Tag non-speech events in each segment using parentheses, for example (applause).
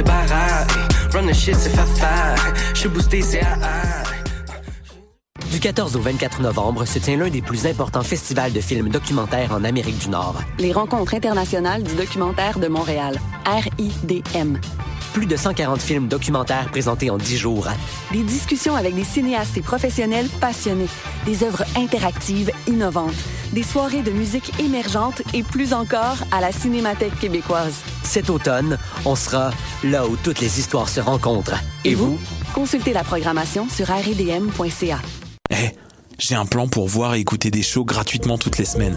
t'es baraque. Run the shit, c'est fa Je suis boosté, c'est AA. Du 14 au 24 novembre se tient l'un des plus importants festivals de films documentaires en Amérique du Nord. Les rencontres internationales du documentaire de Montréal, RIDM. Plus de 140 films documentaires présentés en 10 jours. Des discussions avec des cinéastes et professionnels passionnés. Des œuvres interactives innovantes. Des soirées de musique émergente et plus encore à la Cinémathèque québécoise. Cet automne, on sera là où toutes les histoires se rencontrent. Et, vous? Consultez la programmation sur rdm.ca. Eh, j'ai un plan pour voir et écouter des shows gratuitement toutes les semaines.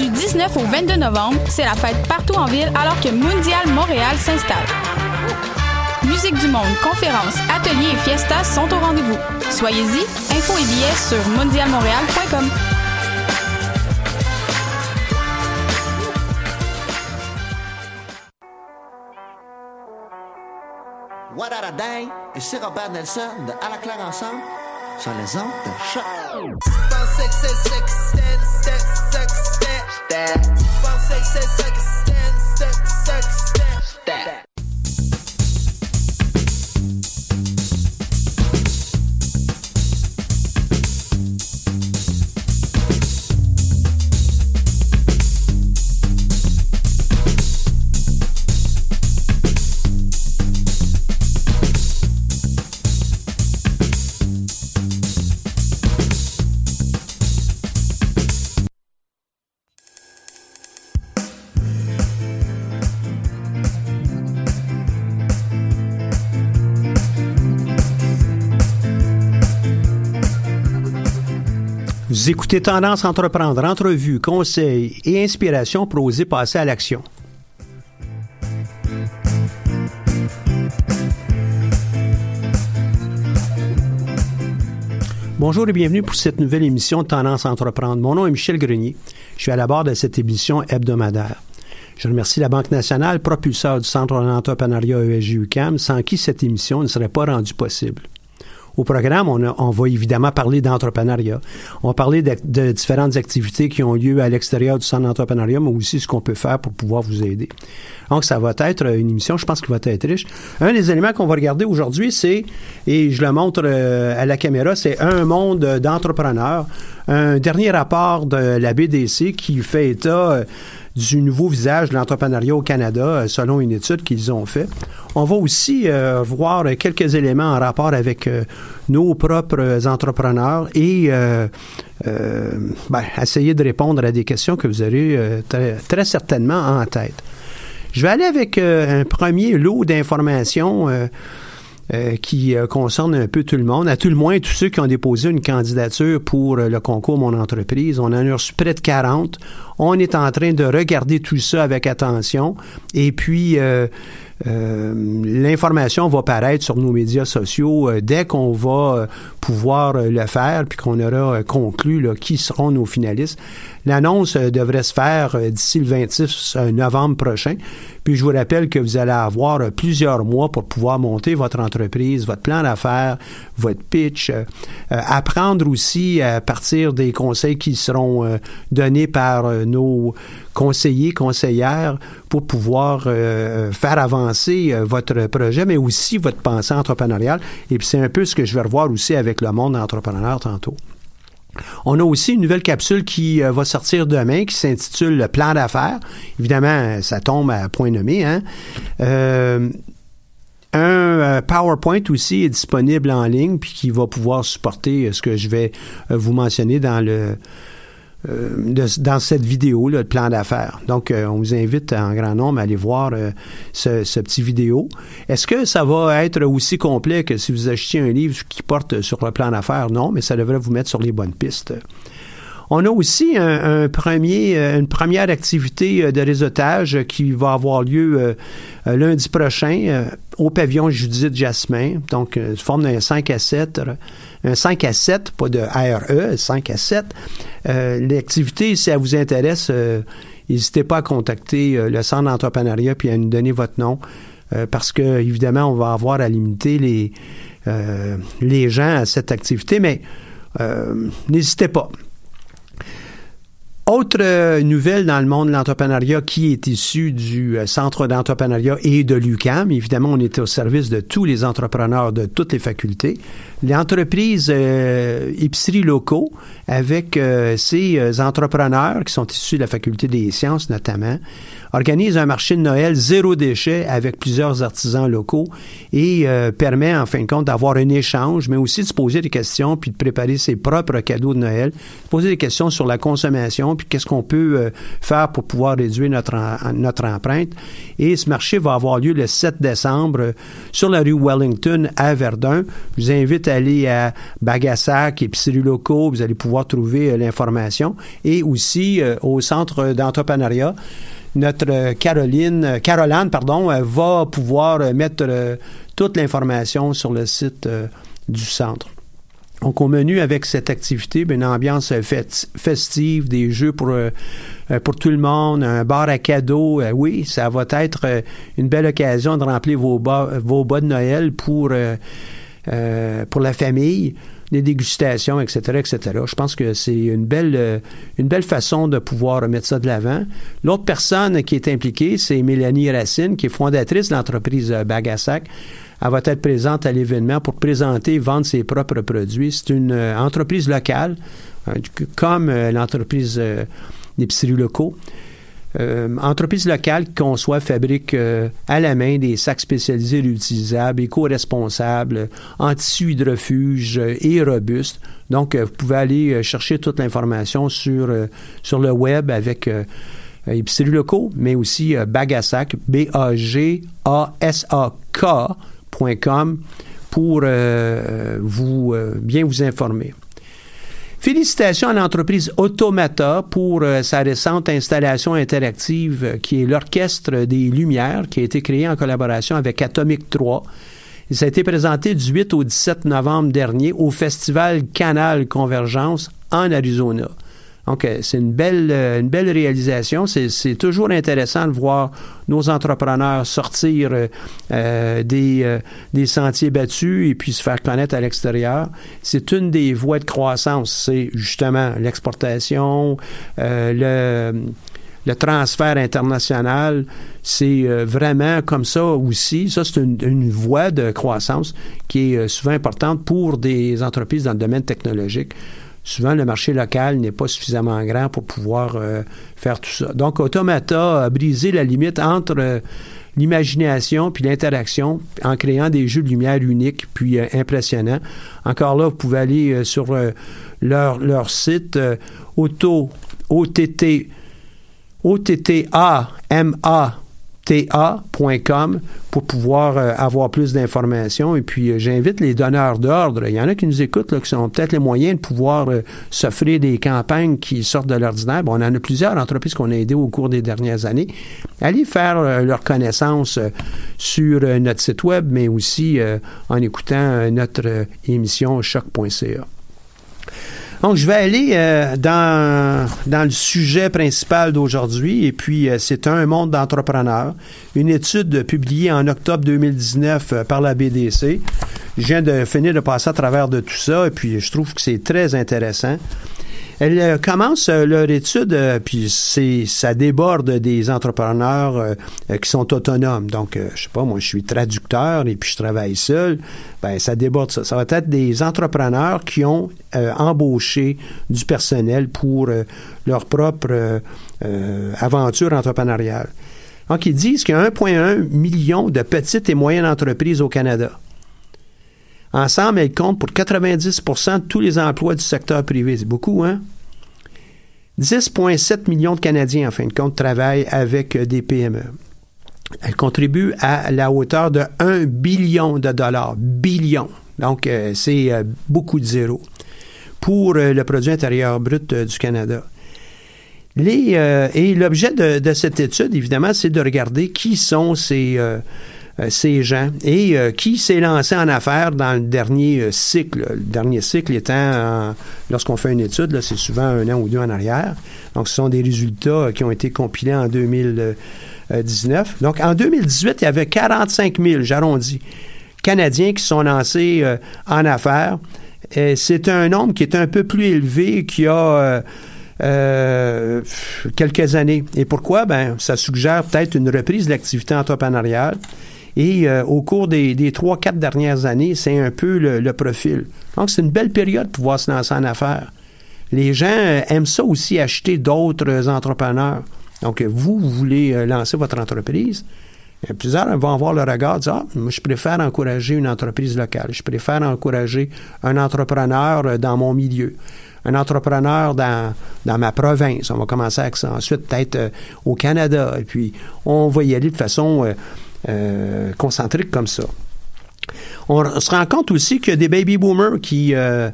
Du 19 au 22 novembre, c'est la fête partout en ville alors que Mondial Montréal s'installe. Musique du monde, conférences, ateliers et fiestas sont au rendez-vous. Soyez-y, infos et billets sur mondialmontréal.com. What a day? Robert Nelson de À la claire ensemble sur les ondes de choc. that. Bounce, stand. Écoutez Tendance Entreprendre, entrevues, conseils et inspiration pour oser passer à l'action. Bonjour et bienvenue pour cette nouvelle émission de Tendance Entreprendre. Mon nom est Michel Grenier. Je suis à la barre de cette émission hebdomadaire. Je remercie la Banque nationale, propulseur du Centre d'entrepreneuriat ESG-UQAM, sans qui cette émission ne serait pas rendue possible. Au programme, on, va évidemment parler d'entrepreneuriat. On va parler de, différentes activités qui ont lieu à l'extérieur du centre d'entrepreneuriat, mais aussi ce qu'on peut faire pour pouvoir vous aider. Donc, ça va être une émission, je pense, qui va être riche. Un des éléments qu'on va regarder aujourd'hui, c'est, et je le montre euh, à la caméra, c'est un monde d'entrepreneurs. Un dernier rapport de la BDC qui fait état euh, du nouveau visage de l'entrepreneuriat au Canada, euh, selon une étude qu'ils ont faite. On va aussi euh, voir quelques éléments en rapport avec euh, nos propres entrepreneurs et ben, essayer de répondre à des questions que vous aurez très, certainement en tête. Je vais aller avec un premier lot d'informations euh, qui euh, concerne un peu tout le monde, à tout le moins tous ceux qui ont déposé une candidature pour euh, le concours Mon entreprise. On en a reçu près de 40. On est en train de regarder tout ça avec attention. Et puis, l'information va paraître sur nos médias sociaux dès qu'on va pouvoir le faire, puis qu'on aura conclu qui seront nos finalistes. L'annonce euh, devrait se faire euh, d'ici le 26 euh, novembre prochain. Puis je vous rappelle que vous allez avoir plusieurs mois pour pouvoir monter votre entreprise, votre plan d'affaires, votre pitch, apprendre aussi à partir des conseils qui seront donnés par nos conseillers, conseillères pour pouvoir faire avancer votre projet, mais aussi votre pensée entrepreneuriale. Et puis c'est un peu ce que je vais revoir aussi avec le monde entrepreneur tantôt. On a aussi une nouvelle capsule qui euh, va sortir demain qui s'intitule Le plan d'affaires. Évidemment, ça tombe à point nommé. Hein? Euh, un euh, PowerPoint aussi est disponible en ligne puis qui va pouvoir supporter euh, ce que je vais euh, vous mentionner dans le euh, dans cette vidéo, là, le plan d'affaires. Donc, euh, on vous invite en grand nombre à aller voir euh, ce, petit vidéo. Est-ce que ça va être aussi complet que si vous achetiez un livre qui porte sur le plan d'affaires? Non, mais ça devrait vous mettre sur les bonnes pistes. On a aussi une première activité de réseautage qui va avoir lieu lundi prochain au pavillon Judith Jasmin. Donc, sous forme d'un 5 à 7. Euh, Un 5 à 7, pas de ARE, 5 à 7. Euh, L'activité, si elle vous intéresse, euh, n'hésitez pas à contacter euh, le centre d'entrepreneuriat puis à nous donner votre nom. euh, parce que, évidemment, on va avoir à limiter les, euh, les gens à cette activité, mais euh, n'hésitez pas. Autre euh, nouvelle dans le monde de l'entrepreneuriat qui est issue du euh, Centre d'entrepreneuriat et de l'UCAM. Évidemment, on est au service de tous les entrepreneurs de toutes les facultés. L'entreprise euh, Locaux, avec euh, ses euh, entrepreneurs qui sont issus de la faculté des sciences notamment, organise un marché de Noël zéro déchet avec plusieurs artisans locaux et euh, permet en fin de compte d'avoir un échange, mais aussi de se poser des questions puis de préparer ses propres cadeaux de Noël, poser des questions sur la consommation puis qu'est-ce qu'on peut euh, faire pour pouvoir réduire notre, notre empreinte. Et ce marché va avoir lieu le 7 décembre euh, sur la rue Wellington à Verdun. Je vous invite aller à Bagassac, épicerie locaux, vous allez pouvoir trouver euh, l'information et aussi euh, au centre d'entrepreneuriat notre euh, Caroline, Caroline, pardon, va pouvoir mettre toute l'information sur le site du centre. Donc, au menu avec cette activité, ben, une ambiance festive, des jeux pour, pour tout le monde, un bar à cadeaux. Oui, ça va être une belle occasion de remplir vos bas, vos bas de Noël pour, euh, pour la famille, des dégustations, etc., etc. Je pense que c'est une belle, euh, une belle façon de pouvoir mettre ça de l'avant. L'autre personne qui est impliquée, c'est Mélanie Racine, qui est fondatrice de l'entreprise euh, Bagassac. Elle va être présente à l'événement pour présenter et vendre ses propres produits. C'est une entreprise locale, comme l'entreprise euh, d'épicerie locaux. Euh, entreprise locale qui conçoit, fabrique euh, à la main des sacs spécialisés réutilisables, éco-responsables, en tissu hydrofuge euh, et robustes. Donc, euh, vous pouvez aller euh, chercher toute l'information sur, sur le web avec épicerie locaux, mais aussi Bagassac, B-A-G-A-S-A-K.com pour vous, bien vous informer. Félicitations à l'entreprise Automata pour euh, sa récente installation interactive euh, qui est l'Orchestre des Lumières qui a été créé en collaboration avec Atomic 3. Et ça a été présenté du 8 au 17 novembre dernier au Festival Canal Convergence en Arizona. Donc, c'est une belle, euh, une belle réalisation. C'est toujours intéressant de voir nos entrepreneurs sortir euh, euh, des, des sentiers battus et puis se faire connaître à l'extérieur. C'est une des voies de croissance. C'est justement l'exportation, le le transfert international, c'est vraiment comme ça aussi. Ça, c'est une, voie de croissance qui est souvent importante pour des entreprises dans le domaine technologique. Souvent, le marché local n'est pas suffisamment grand pour pouvoir euh, faire tout ça. Donc, Automata a brisé la limite entre euh, l'imagination puis l'interaction en créant des jeux de lumière uniques puis euh, impressionnants. Encore là, vous pouvez aller sur leur, site auto, OTT, OTTAMATA.com pour pouvoir euh, avoir plus d'informations. Et puis, euh, j'invite les donneurs d'ordre. Il y en a qui nous écoutent, là, qui ont peut-être les moyens de pouvoir euh, s'offrir des campagnes qui sortent de l'ordinaire. Bon, on en a plusieurs entreprises qu'on a aidées au cours des dernières années. Allez faire leur connaissance sur notre site web, mais aussi en écoutant notre émission choc.ca. Donc, je vais aller euh, dans, dans le sujet principal d'aujourd'hui, et puis euh, c'est un monde d'entrepreneurs. Une étude publiée en octobre 2019 euh, par la BDC. Je viens de finir de passer à travers de tout ça, et puis je trouve que c'est très intéressant. Elle euh, commence euh, leur étude, euh, puis c'est ça déborde des entrepreneurs qui sont autonomes. Donc, je sais pas, moi, je suis traducteur et puis je travaille seul. Ben, ça déborde ça. Ça va être des entrepreneurs qui ont embauché du personnel pour leur propre aventure entrepreneuriale. Donc, ils disent qu'il y a 1,1 million de petites et moyennes entreprises au Canada. Ensemble, elles comptent pour 90% de tous les emplois du secteur privé. C'est beaucoup, hein? 10,7 millions de Canadiens, en fin de compte, travaillent avec euh, des PME. Elles contribuent à la hauteur de 1 billion de dollars. Billion. Donc, euh, c'est euh, beaucoup de zéros pour le produit intérieur brut du Canada. Et l'objet de, cette étude, évidemment, c'est de regarder qui sont ces, ces gens et euh, qui s'est lancé en affaires dans le dernier euh, cycle. Le dernier cycle étant, lorsqu'on fait une étude, c'est souvent un an ou deux en arrière. Donc, ce sont des résultats euh, qui ont été compilés en 2019. Donc, en 2018, il y avait 45 000, j'arrondis, Canadiens qui sont lancés euh, en affaires. C'est un nombre qui est un peu plus élevé qu'il y a euh, euh, quelques années. Et pourquoi? Ben, ça suggère peut-être une reprise de l'activité entrepreneuriale. Et euh, au cours des, trois, quatre dernières années, c'est un peu le, le profil. Donc, c'est une belle période pour pouvoir se lancer en affaires. Les gens euh, aiment ça aussi, acheter d'autres entrepreneurs. Donc, euh, vous, vous voulez euh, lancer votre entreprise. Euh, Plusieurs vont avoir le regard, dire, ah, moi, je préfère encourager une entreprise locale. Je préfère encourager un entrepreneur euh, dans mon milieu. Un entrepreneur dans, dans ma province. On va commencer avec ça. Ensuite, peut-être euh, au Canada. Et puis, on va y aller de façon euh, euh, concentrique comme ça. On se rend compte aussi qu'il y a des baby boomers qui euh,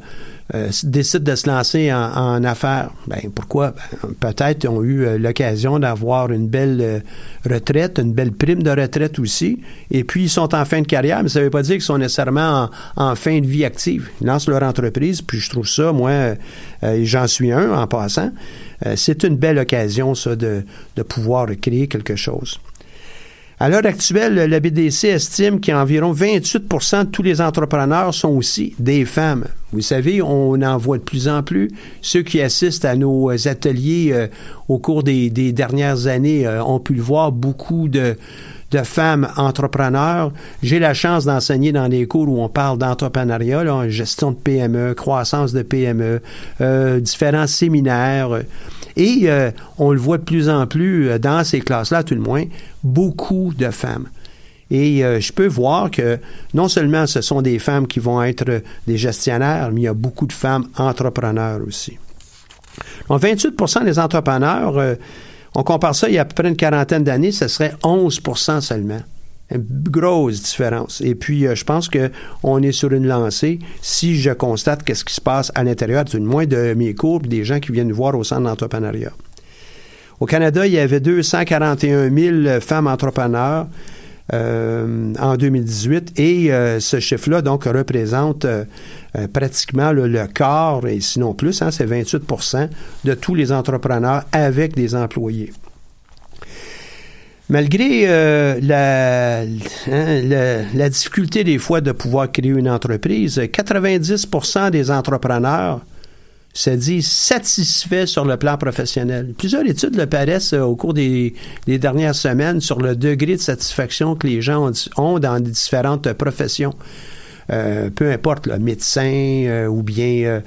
euh, décident de se lancer en, en affaires. Ben, pourquoi? Ben, peut-être ont eu euh, l'occasion d'avoir une belle retraite, une belle prime de retraite aussi. Et puis, ils sont en fin de carrière, mais ça ne veut pas dire qu'ils sont nécessairement en, en fin de vie active. Ils lancent leur entreprise, puis je trouve ça, moi, j'en suis un en passant. c'est une belle occasion, ça, de, de pouvoir créer quelque chose. À l'heure actuelle, la BDC estime qu'environ 28% de tous les entrepreneurs sont aussi des femmes. Vous savez, on en voit de plus en plus. Ceux qui assistent à nos ateliers euh, au cours des, des dernières années euh, ont pu le voir, beaucoup de, de femmes entrepreneurs. J'ai la chance d'enseigner dans des cours où on parle d'entrepreneuriat, gestion de PME, croissance de PME, euh, différents séminaires. Et euh, on le voit de plus en plus euh, dans ces classes-là, tout le moins, beaucoup de femmes. Et je peux voir que non seulement ce sont des femmes qui vont être des gestionnaires, mais il y a beaucoup de femmes entrepreneurs aussi. Donc 28% des entrepreneurs, on compare ça il y a à peu près une quarantaine d'années, ce serait 11% seulement. Une grosse différence. Et puis, euh, je pense qu'on est sur une lancée si je constate qu'est-ce qui se passe à l'intérieur, du moins de mes cours, des gens qui viennent nous voir au centre d'entrepreneuriat. Au Canada, il y avait 241 000 femmes entrepreneurs en 2018 et euh, ce chiffre-là donc représente euh, euh, pratiquement le, quart et sinon plus, hein, c'est 28% de tous les entrepreneurs avec des employés. Malgré euh, hein, la difficulté des fois de pouvoir créer une entreprise, 90% des entrepreneurs se disent satisfaits sur le plan professionnel. Plusieurs études le paraissent euh, au cours des, dernières semaines sur le degré de satisfaction que les gens ont, ont dans différentes professions. Euh, peu importe, là, médecin euh, ou bien euh,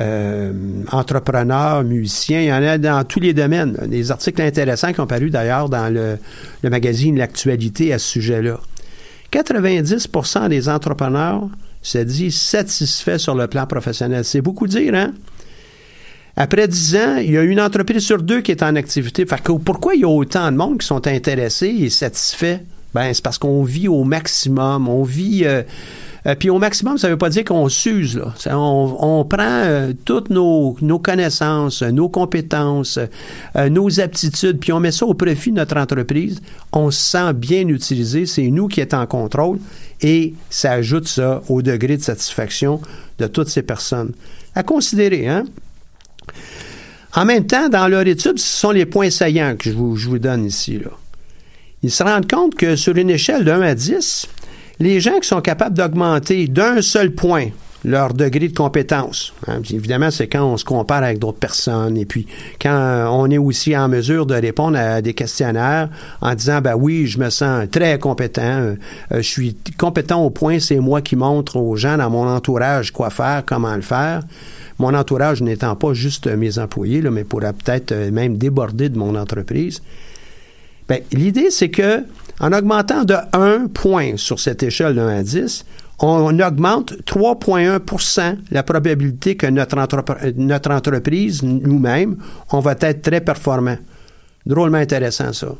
euh, entrepreneur, musicien, il y en a dans tous les domaines. Des articles intéressants qui ont paru d'ailleurs dans le, le magazine L'actualité à ce sujet-là. 90% des entrepreneurs se disent satisfaits sur le plan professionnel. C'est beaucoup dire, hein? Après 10 ans, il y a une entreprise sur deux qui est en activité. Fait que pourquoi il y a autant de monde qui sont intéressés et satisfaits? Ben, c'est parce qu'on vit au maximum. On vit euh, Euh, puis au maximum, ça ne veut pas dire qu'on s'use. Là. On, on, prend euh, toutes nos, nos, connaissances, nos compétences, euh, nos aptitudes, puis on met ça au profit de notre entreprise. On se sent bien utilisé. C'est nous qui sommes en contrôle. Et ça ajoute ça au degré de satisfaction de toutes ces personnes. À considérer, hein? En même temps, dans leur étude, ce sont les points saillants que je vous, donne ici. Là. Ils se rendent compte que sur une échelle de 1 à 10, les gens qui sont capables d'augmenter d'un seul point leur degré de compétence. Hein, évidemment, c'est quand on se compare avec d'autres personnes et puis quand on est aussi en mesure de répondre à des questionnaires en disant ben oui, je me sens très compétent, euh, je suis compétent au point, c'est moi qui montre aux gens dans mon entourage quoi faire, comment le faire. Mon entourage n'étant pas juste mes employés, mais pourrait peut-être euh, même déborder de mon entreprise. Ben, l'idée, c'est que en augmentant de 1 point sur cette échelle de 1 à 10, on augmente 3,1% la probabilité que notre, notre entreprise, nous-mêmes, on va être très performant. Drôlement intéressant, ça.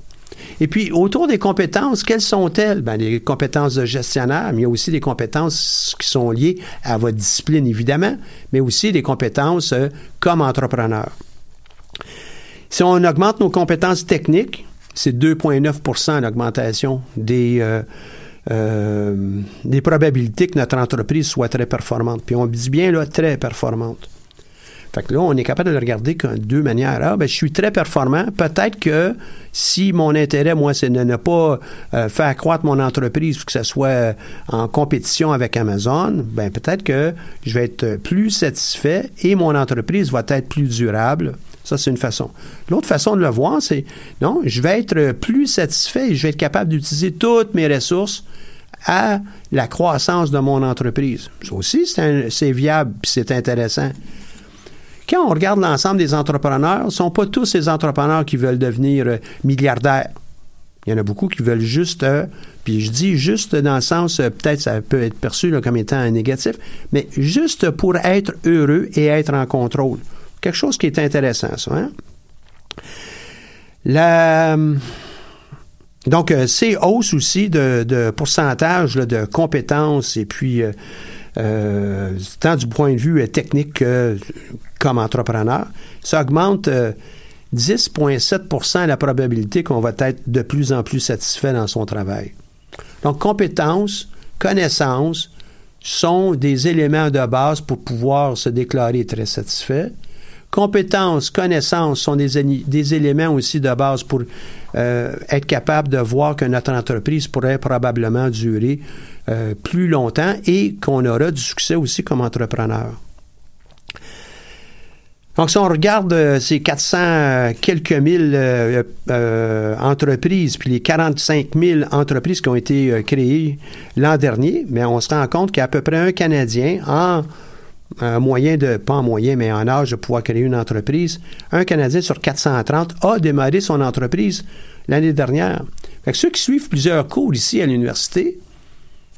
Et puis, autour des compétences, quelles sont-elles? Ben, les compétences de gestionnaire, mais il y a aussi des compétences qui sont liées à votre discipline, évidemment, mais aussi des compétences euh, comme entrepreneur. Si on augmente nos compétences techniques, c'est 2,9 d'augmentation des, euh, euh, des probabilités que notre entreprise soit très performante. Puis on dit bien là, très performante. Fait que là, on est capable de le regarder de deux manières. Ah, ben, je suis très performant. Peut-être que si mon intérêt, moi, c'est de ne pas euh, faire croître mon entreprise pour que ce soit en compétition avec Amazon, ben, peut-être que je vais être plus satisfait et mon entreprise va être plus durable ça, c'est une façon. L'autre façon de le voir, c'est non, je vais être plus satisfait et je vais être capable d'utiliser toutes mes ressources à la croissance de mon entreprise. Ça aussi, c'est viable et c'est intéressant. Quand on regarde l'ensemble des entrepreneurs, ce ne sont pas tous ces entrepreneurs qui veulent devenir euh, milliardaires. Il y en a beaucoup qui veulent juste, euh, puis je dis juste dans le sens, euh, peut-être ça peut être perçu comme étant négatif, mais juste pour être heureux et être en contrôle. Quelque chose qui est intéressant, ça. Hein? La, donc, euh, c'est hausse aussi de, pourcentage de compétences et puis, tant du point de vue technique que comme entrepreneur, ça augmente 10,7% la probabilité qu'on va être de plus en plus satisfait dans son travail. Donc, compétences, connaissances sont des éléments de base pour pouvoir se déclarer très satisfait. Compétences, connaissances sont des, des éléments aussi de base pour euh, être capable de voir que notre entreprise pourrait probablement durer euh, plus longtemps et qu'on aura du succès aussi comme entrepreneur. Donc, si on regarde euh, ces 400 quelques mille entreprises, puis les 45 000 entreprises qui ont été créées l'an dernier, mais on se rend compte qu'il y a à peu près un Canadien en moyen de, pas en moyen, mais en âge de pouvoir créer une entreprise, un Canadien sur 430 a démarré son entreprise l'année dernière. ceux qui suivent plusieurs cours ici à l'université,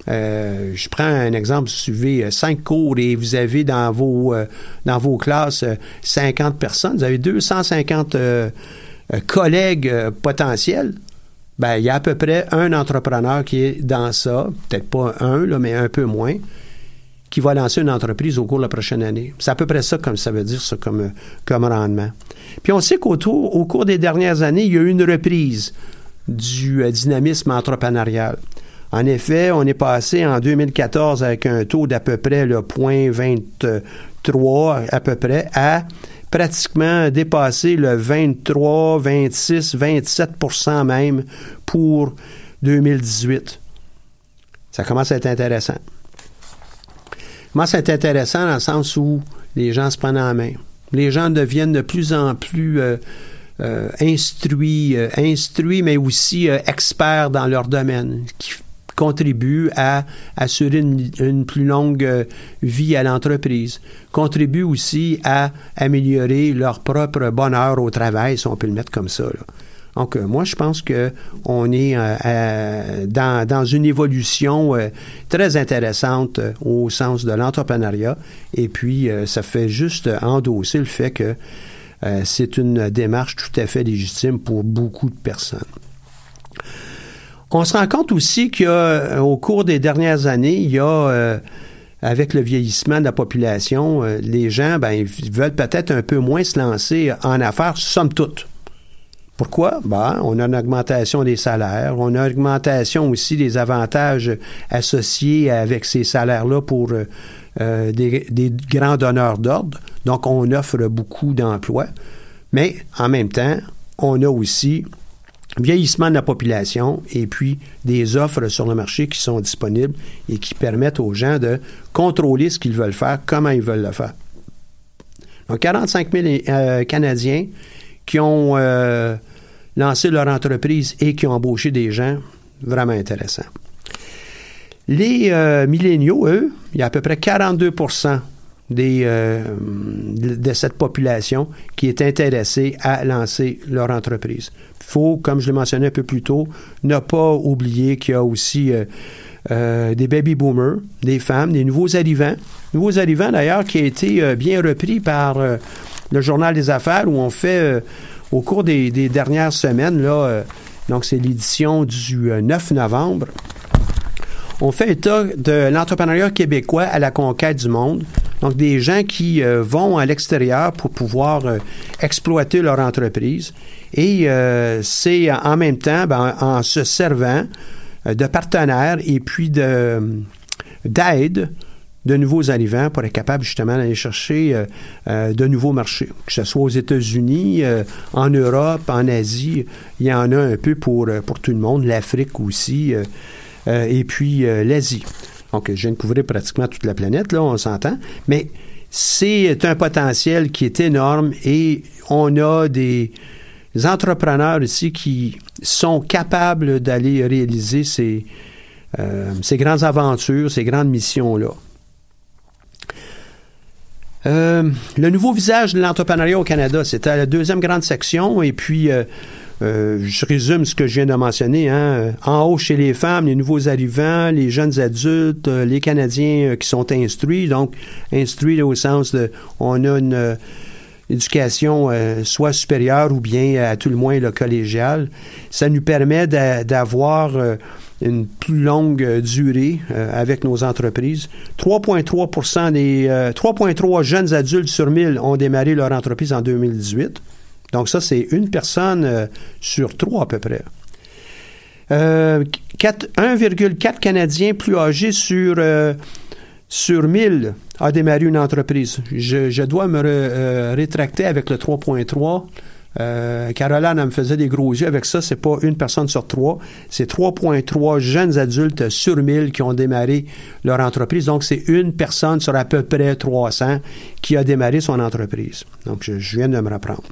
euh, je prends un exemple, suivez euh, cinq cours et vous avez dans vos, euh, dans vos classes 50 personnes, vous avez 250 collègues potentiels. Ben, il y a à peu près un entrepreneur qui est dans ça, peut-être pas un, là, mais un peu moins qui va lancer une entreprise au cours de la prochaine année. C'est à peu près ça comme ça veut dire ça comme, comme rendement. Puis on sait qu'au au cours des dernières années, il y a eu une reprise du euh, dynamisme entrepreneurial. En effet, on est passé en 2014 avec un taux d'à peu près le 0.23 à peu près à pratiquement dépasser le 23, 26, 27% même pour 2018. Ça commence à être intéressant. Moi, c'est intéressant dans le sens où les gens se prennent en main. Les gens deviennent de plus en plus euh, euh, instruits, euh, instruits, mais aussi experts dans leur domaine, contribuent à assurer une, plus longue vie à l'entreprise, contribuent aussi à améliorer leur propre bonheur au travail, si on peut le mettre comme ça. Là. Donc, euh, moi, je pense qu'on est euh, dans, une évolution euh, très intéressante au sens de l'entrepreneuriat. Et puis, ça fait juste endosser le fait que c'est une démarche tout à fait légitime pour beaucoup de personnes. On se rend compte aussi qu'au cours des dernières années, il y a avec le vieillissement de la population, les gens ben, veulent peut-être un peu moins se lancer en affaires, somme toute. Pourquoi? Ben, on a une augmentation des salaires, on a une augmentation aussi des avantages associés avec ces salaires-là pour euh, euh, des, grands donneurs d'ordre. Donc, on offre beaucoup d'emplois. Mais en même temps, on a aussi vieillissement de la population et puis des offres sur le marché qui sont disponibles et qui permettent aux gens de contrôler ce qu'ils veulent faire, comment ils veulent le faire. Donc, 45 000 euh, Canadiens qui ont euh, lancé leur entreprise et qui ont embauché des gens, vraiment intéressant. Les euh, milléniaux, eux, il y a à peu près 42 des, de cette population qui est intéressée à lancer leur entreprise. Faut, comme je l'ai mentionné un peu plus tôt, ne pas oublier qu'il y a aussi des baby boomers, des femmes, des nouveaux arrivants. Nouveaux arrivants, d'ailleurs, qui a été bien repris par le Journal des Affaires où on fait, euh, au cours des, dernières semaines, là, euh, donc c'est l'édition du 9 euh, novembre, on fait état de l'entrepreneuriat québécois à la conquête du monde. Donc, des gens qui vont à l'extérieur pour pouvoir exploiter leur entreprise. Et c'est en même temps, ben, en se servant de partenaires et puis d'aide de nouveaux arrivants pour être capable justement d'aller chercher euh, euh, de nouveaux marchés, que ce soit aux États-Unis, euh, en Europe, en Asie, il y en a un peu pour, pour tout le monde, l'Afrique aussi, et puis l'Asie. Donc, je viens de couvrir pratiquement toute la planète, là, on s'entend, mais c'est un potentiel qui est énorme et on a des entrepreneurs ici qui sont capables d'aller réaliser ces, ces grandes aventures, ces grandes missions-là. Euh, le nouveau visage de l'entrepreneuriat au Canada, c'était la deuxième grande section. Et puis, euh, euh, je résume ce que je viens de mentionner. Hein. En haut, chez les femmes, les nouveaux arrivants, les jeunes adultes, les Canadiens qui sont instruits. Donc, instruits au sens de, on a une éducation soit supérieure ou bien à tout le moins le collégial. Ça nous permet d'avoir une plus longue euh, durée euh, avec nos entreprises. 3,3% des 3,3 euh, jeunes adultes sur 1000 ont démarré leur entreprise en 2018. Donc ça, c'est une personne sur trois à peu près. 1,4 Canadiens plus âgés sur, sur 1000 a démarré une entreprise. Je, dois me rétracter avec le 3,3. Euh, Caroline, me faisait des gros yeux avec ça. C'est pas une personne sur trois. C'est 3,3 jeunes adultes sur 1000 qui ont démarré leur entreprise. Donc, c'est une personne sur à peu près 300 qui a démarré son entreprise. Donc, je, viens de me reprendre.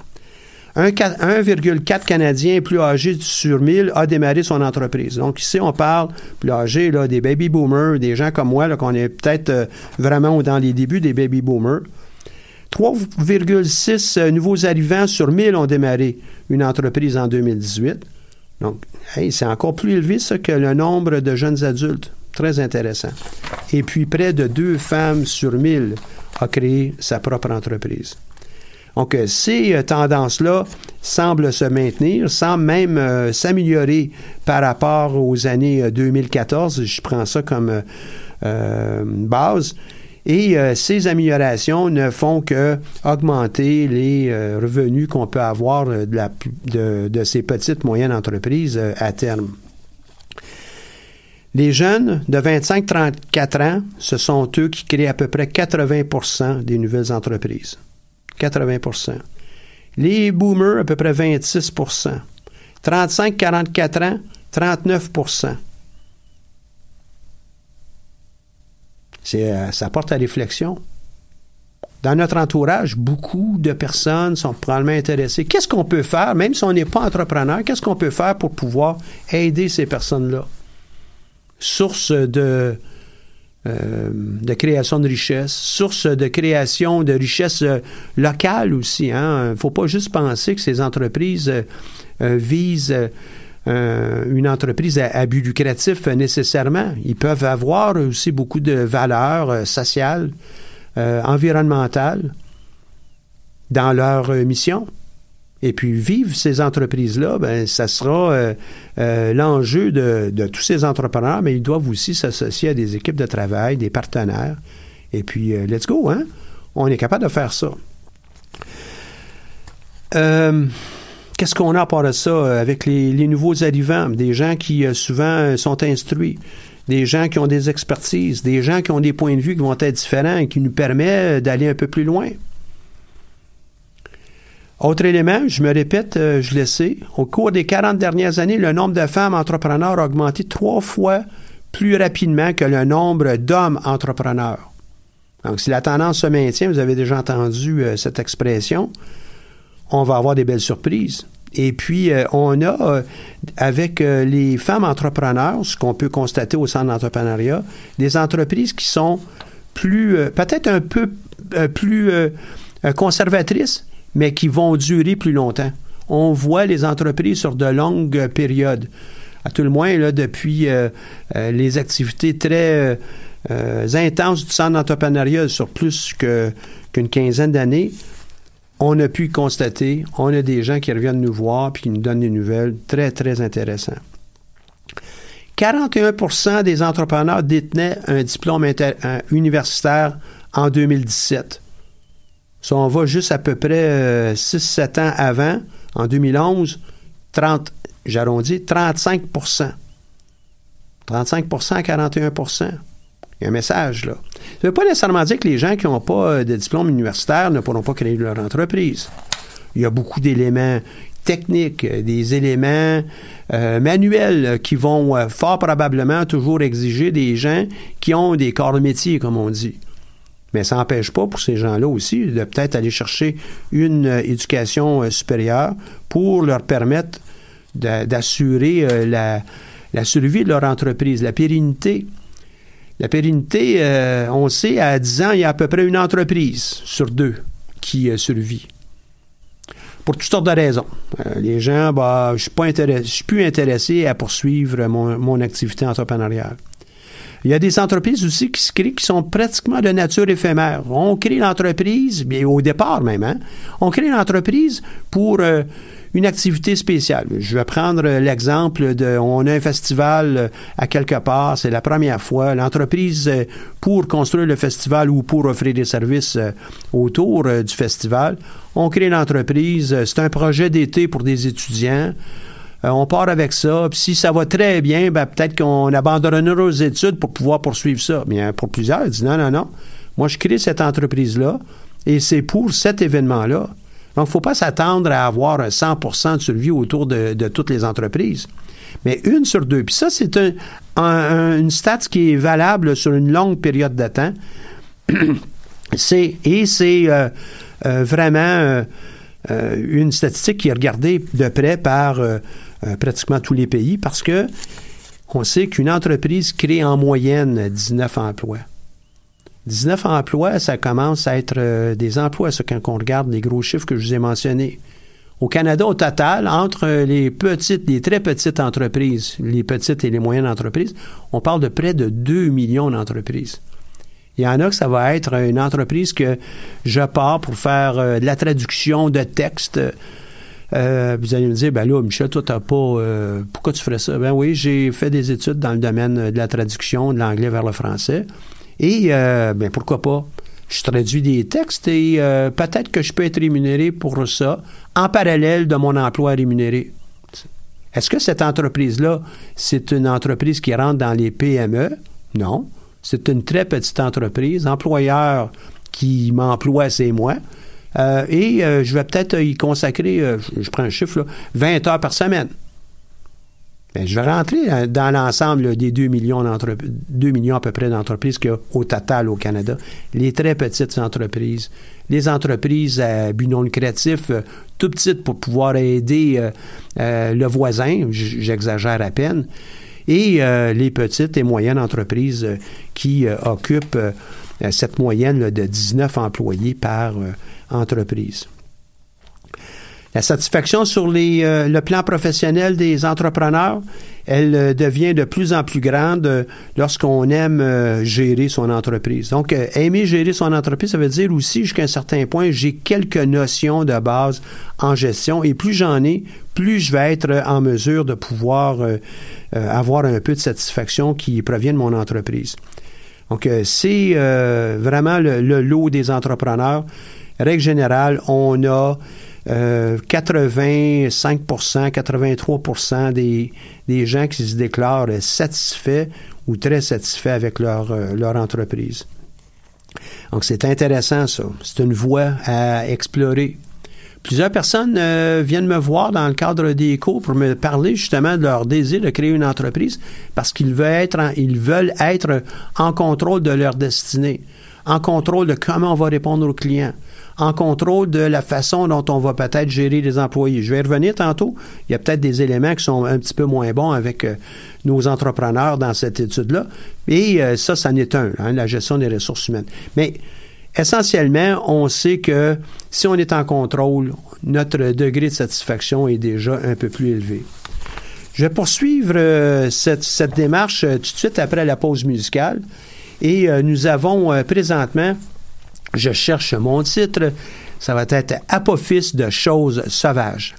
1,4 Canadiens plus âgés sur 1000 a démarré son entreprise. Donc ici, on parle plus âgés, là, des baby boomers, des gens comme moi, qu'on est peut-être euh, vraiment dans les débuts des baby boomers. 3,6 euh, nouveaux arrivants sur 1000 ont démarré une entreprise en 2018. Donc, c'est encore plus élevé ça que le nombre de jeunes adultes. Très intéressant. Et puis, près de deux femmes sur 1000 ont créé sa propre entreprise. Donc, euh, ces euh, tendances-là semblent se maintenir, semblent même s'améliorer par rapport aux années 2014. Je prends ça comme base. Et euh, ces améliorations ne font que augmenter les euh, revenus qu'on peut avoir de, ces petites moyennes entreprises euh, à terme. Les jeunes de 25-34 ans, ce sont eux qui créent à peu près 80% des nouvelles entreprises. 80% Les boomers, à peu près 26% 35-44 ans, 39% Euh, ça porte à réflexion. Dans notre entourage, beaucoup de personnes sont probablement intéressées. Qu'est-ce qu'on peut faire, même si on n'est pas entrepreneur, qu'est-ce qu'on peut faire pour pouvoir aider ces personnes-là? Source de, euh, de création de richesse, source de création de richesse euh, locale aussi. Il hein. ne faut pas juste penser que ces entreprises visent euh, une entreprise à, but lucratif euh, nécessairement. Ils peuvent avoir aussi beaucoup de valeurs euh, sociales, environnementales dans leur mission. Et puis vivre ces entreprises-là, ben, ça sera euh, euh, l'enjeu de, tous ces entrepreneurs, mais ils doivent aussi s'associer à des équipes de travail, des partenaires. Et puis, euh, let's go, hein? On est capable de faire ça. Qu'est-ce qu'on a à part de ça avec les, les, nouveaux arrivants, des gens qui souvent sont instruits, des gens qui ont des expertises, des gens qui ont des points de vue qui vont être différents et qui nous permettent d'aller un peu plus loin. Autre élément, je me répète, euh, je le sais, au cours des 40 dernières années, le nombre de femmes entrepreneurs a augmenté trois fois plus rapidement que le nombre d'hommes entrepreneurs. Donc, si la tendance se maintient, vous avez déjà entendu euh, cette expression, on va avoir des belles surprises. Et puis, euh, on a, avec les femmes entrepreneurs, ce qu'on peut constater au centre d'entrepreneuriat, des entreprises qui sont plus, peut-être un peu plus conservatrices, mais qui vont durer plus longtemps. On voit les entreprises sur de longues périodes. À tout le moins, là, depuis euh, euh, les activités très euh, intenses du centre d'entrepreneuriat sur plus qu'une quinzaine d'années, on a pu constater, on a des gens qui reviennent nous voir puis qui nous donnent des nouvelles très, très intéressantes. 41% des entrepreneurs détenaient un diplôme universitaire en 2017. Si on va juste à peu près 6-7 euh, ans avant, en 2011, 30, j'arrondis, 35% 35 à 41% Il y a un message, là. Ça ne veut pas nécessairement dire que les gens qui n'ont pas euh, de diplôme universitaire ne pourront pas créer leur entreprise. Il y a beaucoup d'éléments techniques, des éléments euh, manuels qui vont fort probablement toujours exiger des gens qui ont des corps de métier, comme on dit. Mais ça n'empêche pas pour ces gens-là aussi de peut-être aller chercher une euh, éducation euh, supérieure pour leur permettre d'assurer euh, la, survie de leur entreprise, la pérennité. La pérennité, on sait, à 10 ans, il y a à peu près une entreprise sur deux qui survit. Pour toutes sortes de raisons. les gens, bah, je ne suis plus intéressé à poursuivre mon activité entrepreneuriale. Il y a des entreprises aussi qui se créent qui sont pratiquement de nature éphémère. On crée l'entreprise, bien au départ même, hein, on crée l'entreprise pour euh, une activité spéciale. Je vais prendre l'exemple de, on a un festival euh, à quelque part, c'est la première fois. L'entreprise, euh, pour construire le festival ou pour offrir des services autour du festival, on crée l'entreprise. C'est un projet d'été pour des étudiants. Euh, on part avec ça. Puis si ça va très bien, ben, peut-être qu'on abandonnera nos études pour pouvoir poursuivre ça. Mais pour plusieurs, ils disent non, non, non. Moi, je crée cette entreprise-là et c'est pour cet événement-là. Donc, il ne faut pas s'attendre à avoir un 100% de survie autour de, toutes les entreprises. Mais une sur deux. Puis ça, c'est un, une stat qui est valable sur une longue période de temps. (clears throat) c'est, et c'est euh, euh, vraiment une statistique qui est regardée de près par euh, pratiquement tous les pays parce que on sait qu'une entreprise crée en moyenne 19 emplois. 19 emplois, ça commence à être euh, des emplois, ça, quand on regarde les gros chiffres que je vous ai mentionnés. Au Canada, au total, entre les petites, les très petites entreprises, les petites et les moyennes entreprises, on parle de près de 2 millions d'entreprises. Il y en a que ça va être une entreprise que je pars pour faire euh, de la traduction de textes euh, vous allez me dire, ben là, Michel, toi, t'as pas. Euh, pourquoi tu ferais ça? Ben oui, j'ai fait des études dans le domaine de la traduction de l'anglais vers le français. Et, euh, ben pourquoi pas? Je traduis des textes et peut-être que je peux être rémunéré pour ça en parallèle de mon emploi rémunéré. Est-ce que cette entreprise-là, c'est une entreprise qui rentre dans les PME? Non. C'est une très petite entreprise. Employeur qui m'emploie, c'est moi. Euh, et euh, je vais peut-être y consacrer, euh, je prends un chiffre, là, 20 heures par semaine. Ben, je vais rentrer dans l'ensemble des 2 millions, 2 millions à peu près d'entreprises qu'il y a au total au Canada. Les très petites entreprises, les entreprises à but non lucratif, tout petites pour pouvoir aider le voisin, j'exagère à peine, et les petites et moyennes entreprises qui occupent cette moyenne de 19 employés par entreprise. La satisfaction sur euh, le plan professionnel des entrepreneurs, elle euh, devient de plus en plus grande euh, lorsqu'on aime gérer son entreprise. Donc, aimer gérer son entreprise, ça veut dire aussi, jusqu'à un certain point, j'ai quelques notions de base en gestion et plus j'en ai, plus je vais être en mesure de pouvoir avoir un peu de satisfaction qui provient de mon entreprise. Donc, c'est vraiment le lot des entrepreneurs. Règle générale, on a euh, 85% 83 des, des gens qui se déclarent satisfaits ou très satisfaits avec leur, euh, leur entreprise. Donc, c'est intéressant, ça. C'est une voie à explorer. Plusieurs personnes euh, viennent me voir dans le cadre des cours pour me parler justement de leur désir de créer une entreprise parce qu'ils veulent être en, ils veulent être en contrôle de leur destinée, en contrôle de comment on va répondre aux clients, en contrôle de la façon dont on va peut-être gérer les employés. Je vais y revenir tantôt. Il y a peut-être des éléments qui sont un petit peu moins bons avec euh, nos entrepreneurs dans cette étude-là. Et euh, ça, ça en est un, hein, la gestion des ressources humaines. Mais essentiellement, on sait que si on est en contrôle, notre degré de satisfaction est déjà un peu plus élevé. Je vais poursuivre euh, cette, démarche tout de suite après la pause musicale. Et euh, nous avons présentement, je cherche mon titre, ça va être Apophis de choses sauvages.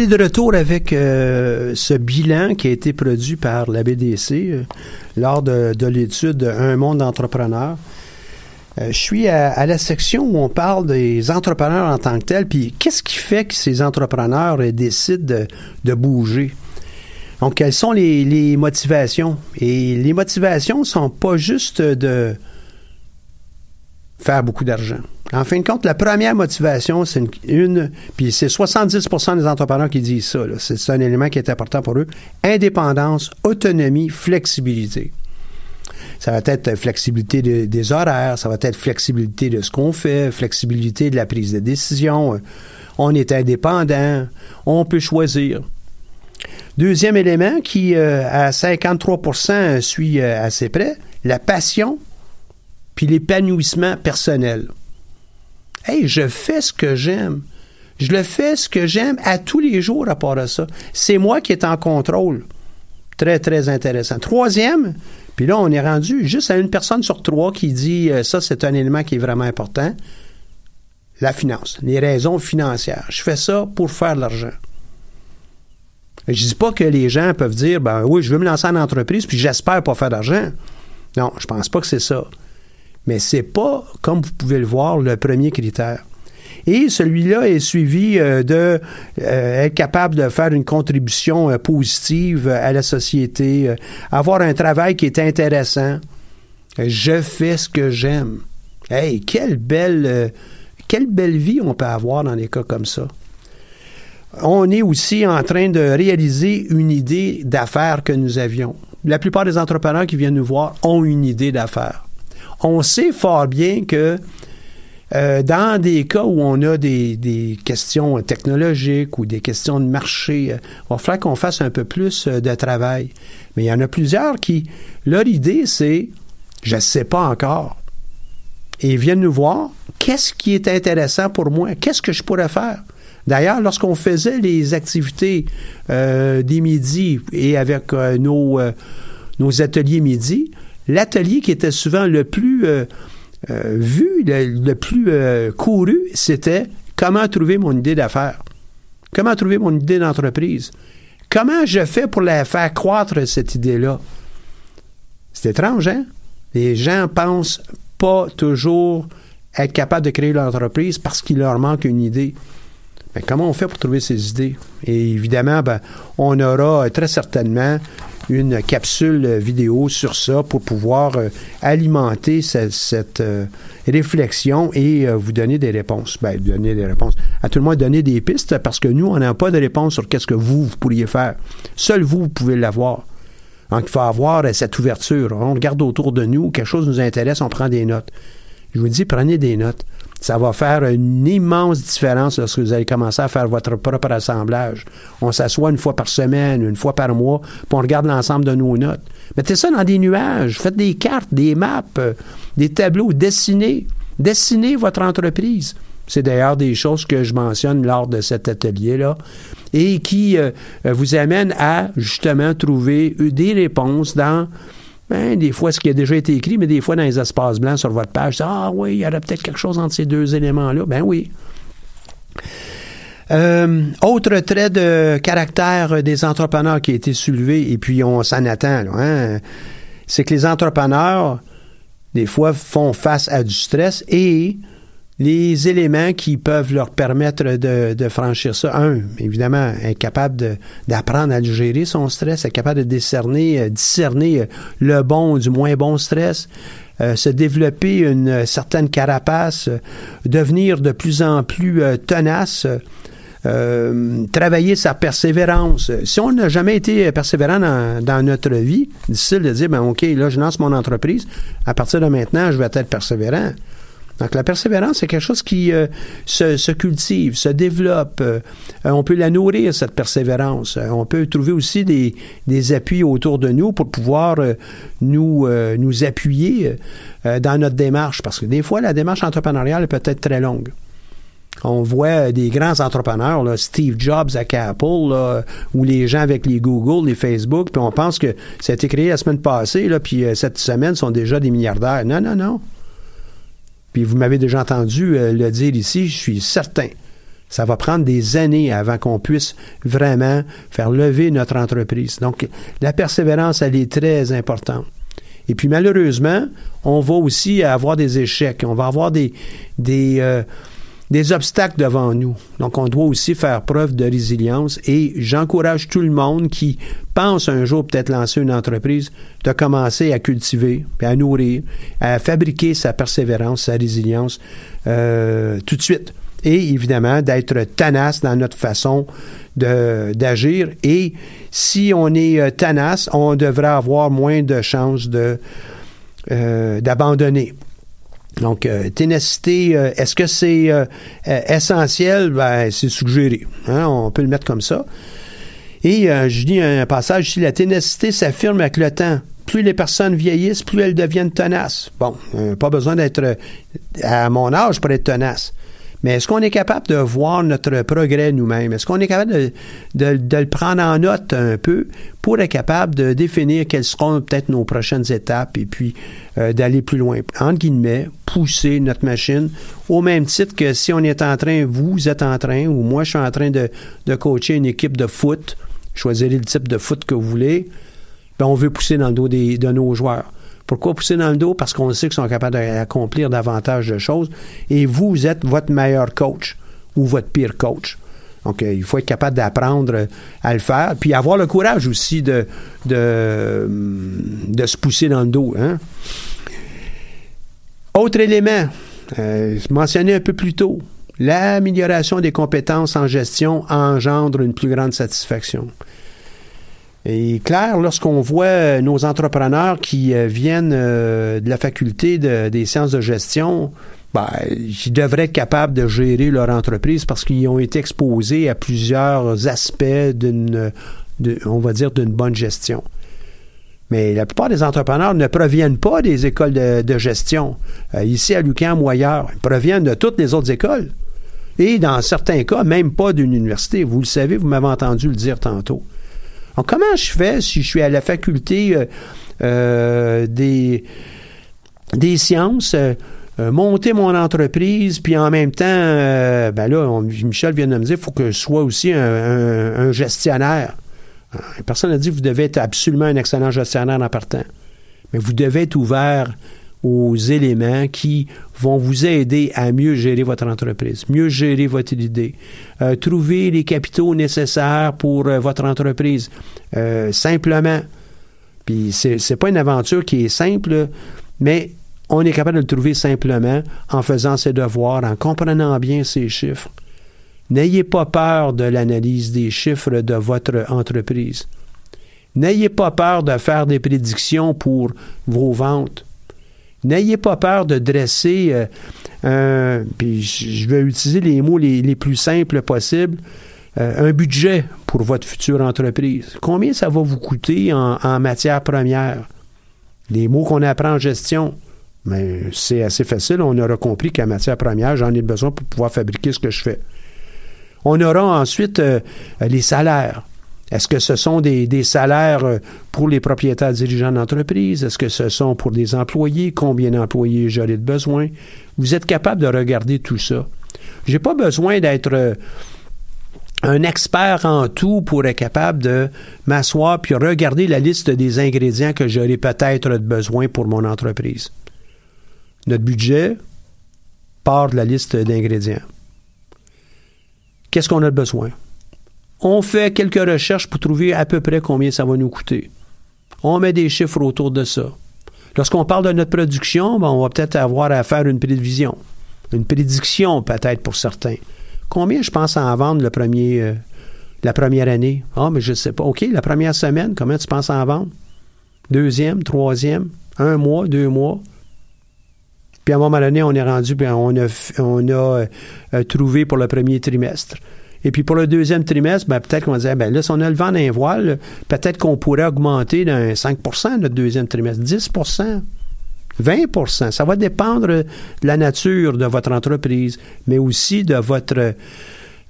Est de retour avec euh, ce bilan qui a été produit par la BDC euh, lors de, de l'étude Un monde d'entrepreneurs. Euh, je suis à, la section où on parle des entrepreneurs en tant que tels, puis qu'est-ce qui fait que ces entrepreneurs décident de, bouger? Donc, quelles sont les, les motivations? Et les motivations sont pas juste de faire beaucoup d'argent. En fin de compte, la première motivation, c'est une, une- puis c'est 70% des entrepreneurs qui disent ça, c'est un élément qui est important pour eux, indépendance, autonomie, flexibilité. Ça va être flexibilité de- des horaires, ça va être flexibilité de ce qu'on fait, flexibilité de la prise de décision. On est indépendant, on peut choisir. Deuxième élément qui, euh, à 53% suit euh, assez près, la passion puis l'épanouissement personnel. Hey, je fais ce que j'aime. Je le fais ce que j'aime à tous les jours à part de ça. C'est moi qui est en contrôle. Très, très intéressant. Troisième, puis là, on est rendu juste à une personne sur trois qui dit euh, ça, c'est un élément qui est vraiment important. La finance, les raisons financières. Je fais ça pour faire de l'argent. Je dis pas que les gens peuvent dire ben oui, je veux me lancer en entreprise puis j'espère pas faire d'argent. Non, je pense pas que c'est ça. Mais c'est pas, comme vous pouvez le voir, le premier critère. Et celui-là est suivi euh, euh, capable de faire une contribution euh, positive à la société, euh, avoir un travail qui est intéressant. Euh, Je fais ce que j'aime. Hey, quelle belle, euh, quelle belle vie on peut avoir dans des cas comme ça. On est aussi en train de réaliser une idée d'affaires que nous avions. La plupart des entrepreneurs qui viennent nous voir ont une idée d'affaires. On sait fort bien que euh, dans des cas où on a des, questions technologiques ou des questions de marché, euh, il va falloir qu'on fasse un peu plus euh, de travail. Mais il y en a plusieurs qui, leur idée, c'est je ne sais pas encore. Et ils viennent nous voir, qu'est-ce qui est intéressant pour moi? Qu'est-ce que je pourrais faire? D'ailleurs, lorsqu'on faisait les activités des midis et avec nos, nos ateliers midi, l'atelier qui était souvent le plus euh, euh, vu, le, plus euh, couru, c'était comment trouver mon idée d'affaires, comment trouver mon idée d'entreprise, comment je fais pour la faire croître cette idée-là? C'est étrange, hein? Les gens pensent pas toujours être capables de créer l'entreprise parce qu'il leur manque une idée. Mais comment on fait pour trouver ces idées? Et évidemment, ben, on aura très certainement une capsule vidéo sur ça pour pouvoir euh, alimenter ce- cette euh, réflexion et euh, vous donner des réponses. Ben, donner des réponses. À tout le moins, donner des pistes parce que nous, on n'a pas de réponse sur qu'est-ce que vous, vous pourriez faire. Seul vous, vous pouvez l'avoir. Donc, il faut avoir cette ouverture. On regarde autour de nous, quelque chose nous intéresse, on prend des notes. Je vous dis, prenez des notes. Ça va faire une immense différence lorsque vous allez commencer à faire votre propre assemblage. On s'assoit une fois par semaine, une fois par mois, puis on regarde l'ensemble de nos notes. Mettez ça dans des nuages, faites des cartes, des maps, euh, des tableaux, dessinez. Dessinez votre entreprise. C'est d'ailleurs des choses que je mentionne lors de cet atelier-là et qui euh, vous amènent à justement trouver des réponses dans ben, des fois, ce qui a déjà été écrit, mais des fois dans les espaces blancs sur votre page, ah oui, il y aurait peut-être quelque chose entre ces deux éléments-là. Ben oui. Euh, autre trait de caractère des entrepreneurs qui a été soulevé, et puis on s'en attend, là, hein, c'est que les entrepreneurs, des fois, font face à du stress et les éléments qui peuvent leur permettre de, de franchir ça. Un, évidemment, être capable d'apprendre à gérer son stress, être capable de discerner, euh, discerner euh, le bon du moins bon stress, euh, se développer une certaine carapace, euh, devenir de plus en plus euh, tenace. travailler sa persévérance. Si on n'a jamais été persévérant dans, dans notre vie, difficile de dire, ben OK, là, je lance mon entreprise, à partir de maintenant, je vais être persévérant. Donc, la persévérance, c'est quelque chose qui euh, se, cultive, se développe. Euh, on peut la nourrir, cette persévérance. Euh, on peut trouver aussi des, des appuis autour de nous pour pouvoir nous, nous appuyer dans notre démarche. Parce que des fois, la démarche entrepreneuriale peut être très longue. On voit des grands entrepreneurs, Steve Jobs avec Apple, ou les gens avec les Google, les Facebook, puis on pense que ça a été créé la semaine passée, là, puis cette semaine sont déjà des milliardaires. Non, non, non. Puis vous m'avez déjà entendu euh, le dire ici, je suis certain Ça va prendre des années avant qu'on puisse vraiment faire lever notre entreprise. Donc, la persévérance, elle est très importante. Et puis, malheureusement, on va aussi avoir des échecs. On va avoir des, des, euh, des obstacles devant nous. Donc, on doit aussi faire preuve de résilience et j'encourage tout le monde qui pense un jour peut-être lancer une entreprise de commencer à cultiver, à nourrir, à fabriquer sa persévérance, sa résilience euh, tout de suite et évidemment d'être tenace dans notre façon d'agir. Et si on est euh, tenace, on devrait avoir moins de chances de, euh, d'abandonner. Donc, euh, ténacité, euh, est-ce que c'est euh, euh, essentiel? Ben, c'est suggéré. Hein, on peut le mettre comme ça. Et je lis un passage ici, la ténacité s'affirme avec le temps. Plus les personnes vieillissent, plus elles deviennent tenaces. Bon, pas besoin d'être à mon âge pour être tenace. Mais est-ce qu'on est capable de voir notre progrès nous-mêmes? Est-ce qu'on est capable de, de- de le prendre en note un peu pour être capable de définir quelles seront peut-être nos prochaines étapes et puis euh, d'aller plus loin? Entre guillemets, pousser notre machine au même titre que si on est en train, vous êtes en train, ou moi je suis en train de, de coacher une équipe de foot, choisirez le type de foot que vous voulez, ben on veut pousser dans le dos des- de nos joueurs. Pourquoi pousser dans le dos? Parce qu'on sait qu'ils sont capables d'accomplir davantage de choses. Et vous, êtes votre meilleur coach ou votre pire coach. Donc, euh, il faut être capable d'apprendre euh, à le faire, puis avoir le courage aussi de, de, hum, se pousser dans le dos. hein. Autre élément, euh, mentionné un peu plus tôt, l'amélioration des compétences en gestion engendre une plus grande satisfaction. Et clair, lorsqu'on voit euh, nos entrepreneurs qui euh, viennent euh, de la faculté de- des sciences de gestion, ben, ils devraient être capables de gérer leur entreprise parce qu'ils ont été exposés à plusieurs aspects d'une, on va dire, d'une bonne gestion. Mais la plupart des entrepreneurs ne proviennent pas des écoles de, gestion. Ici, à l'UQAM ou ailleurs, ils proviennent de toutes les autres écoles. Et dans certains cas, même pas d'une université. Vous le savez, vous m'avez entendu le dire tantôt. Comment je fais si je suis à la faculté euh, euh, des, sciences, euh, monter mon entreprise, puis en même temps, ben là, Michel vient de me dire, il faut que je sois aussi un, gestionnaire. Personne n'a dit que vous devez être absolument un excellent gestionnaire en partant. Mais vous devez être ouvert aux éléments qui vont vous aider à mieux gérer votre entreprise, mieux gérer votre idée, euh, trouver les capitaux nécessaires pour euh, votre entreprise, euh, simplement. Puis c'est pas une aventure qui est simple, mais on est capable de le trouver simplement en faisant ses devoirs, en comprenant bien ses chiffres. N'ayez pas peur de l'analyse des chiffres de votre entreprise. N'ayez pas peur de faire des prédictions pour vos ventes. N'ayez pas peur de dresser euh, un, puis je vais utiliser les mots les, plus simples possibles, euh, un budget pour votre future entreprise. Combien ça va vous coûter en, matière première? Les mots qu'on apprend en gestion, mais c'est assez facile. On aura compris qu'en matière première, j'en ai besoin pour pouvoir fabriquer ce que je fais. On aura ensuite euh, les salaires. Est-ce que ce sont des, salaires euh, pour les propriétaires dirigeants d'entreprise? Est-ce que ce sont pour des employés? Combien d'employés j'aurai de besoin? Vous êtes capable de regarder tout ça. J'ai pas besoin d'être euh, un expert en tout pour être capable de m'asseoir puis regarder la liste des ingrédients que j'aurai peut-être besoin pour mon entreprise. Notre budget part de la liste d'ingrédients. Qu'est-ce qu'on a besoin? On fait quelques recherches pour trouver à peu près combien ça va nous coûter. On met des chiffres autour de ça. Lorsqu'on parle de notre production, ben, on va peut-être avoir à faire une prévision. Une prédiction peut-être pour certains. Combien je pense en vendre le euh, la première année? Ah, mais je ne sais pas. OK, la première semaine, combien tu penses en vendre? Deuxième, troisième, un mois, deux mois? Puis à un moment donné, on est rendu, puis on a, on a euh, trouvé pour le premier trimestre. Et puis pour le deuxième trimestre, ben, peut-être qu'on va dire, ben là, si on a le vent d'un voile, peut-être qu'on pourrait augmenter d'un 5% notre deuxième trimestre, 10% 20% Ça va dépendre de la nature de votre entreprise, mais aussi de votre,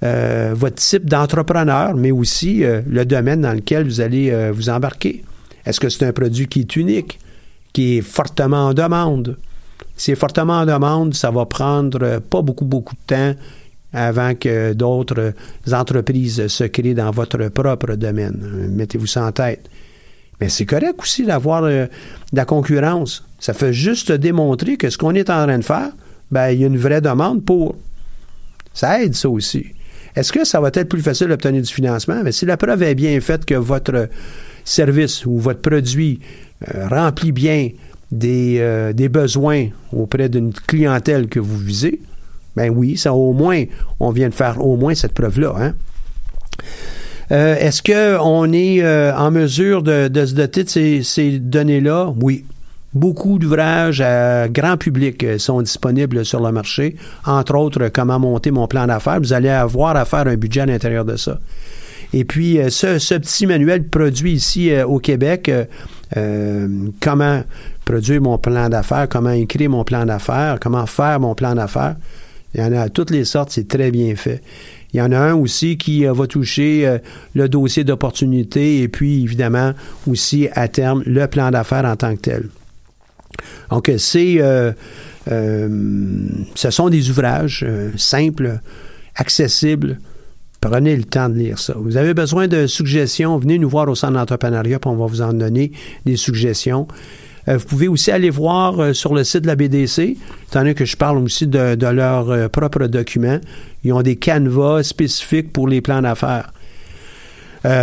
euh, votre type d'entrepreneur, mais aussi euh, le domaine dans lequel vous allez euh, vous embarquer. Est-ce que c'est un produit qui est unique, qui est fortement en demande? Si c'est fortement en demande, ça va prendre pas beaucoup, beaucoup de temps avant que d'autres entreprises se créent dans votre propre domaine. Mettez-vous ça en tête. Mais c'est correct aussi d'avoir euh, de la concurrence. Ça fait juste démontrer que ce qu'on est en train de faire, ben, il y a une vraie demande pour. Ça aide ça aussi. Est-ce que ça va être plus facile d'obtenir du financement? Mais si la preuve est bien faite que votre service ou votre produit euh, remplit bien des, euh, des besoins auprès d'une clientèle que vous visez, ben oui, ça au moins, on vient de faire au moins cette preuve-là. Hein? Euh, est-ce qu'on est en mesure de, se doter de ces, données-là? Oui. Beaucoup d'ouvrages à grand public sont disponibles sur le marché, entre autres comment monter mon plan d'affaires. Vous allez avoir à faire un budget à l'intérieur de ça. Et puis, ce, petit manuel produit ici au Québec, comment produire mon plan d'affaires, comment écrire mon plan d'affaires, comment faire mon plan d'affaires. Il y en a à toutes les sortes, c'est très bien fait. Il y en a un aussi qui euh, va toucher euh, le dossier d'opportunité et puis évidemment aussi à terme le plan d'affaires en tant que tel. Donc c'est euh, ce sont des ouvrages simples, accessibles. Prenez le temps de lire ça. Vous avez besoin de suggestions, venez nous voir au centre d'entrepreneuriat, on va vous en donner des suggestions. Euh, vous pouvez aussi aller voir euh, sur le site de la BDC, étant donné que je parle aussi de, leurs euh, propres documents. Ils ont des canevas spécifiques pour les plans d'affaires.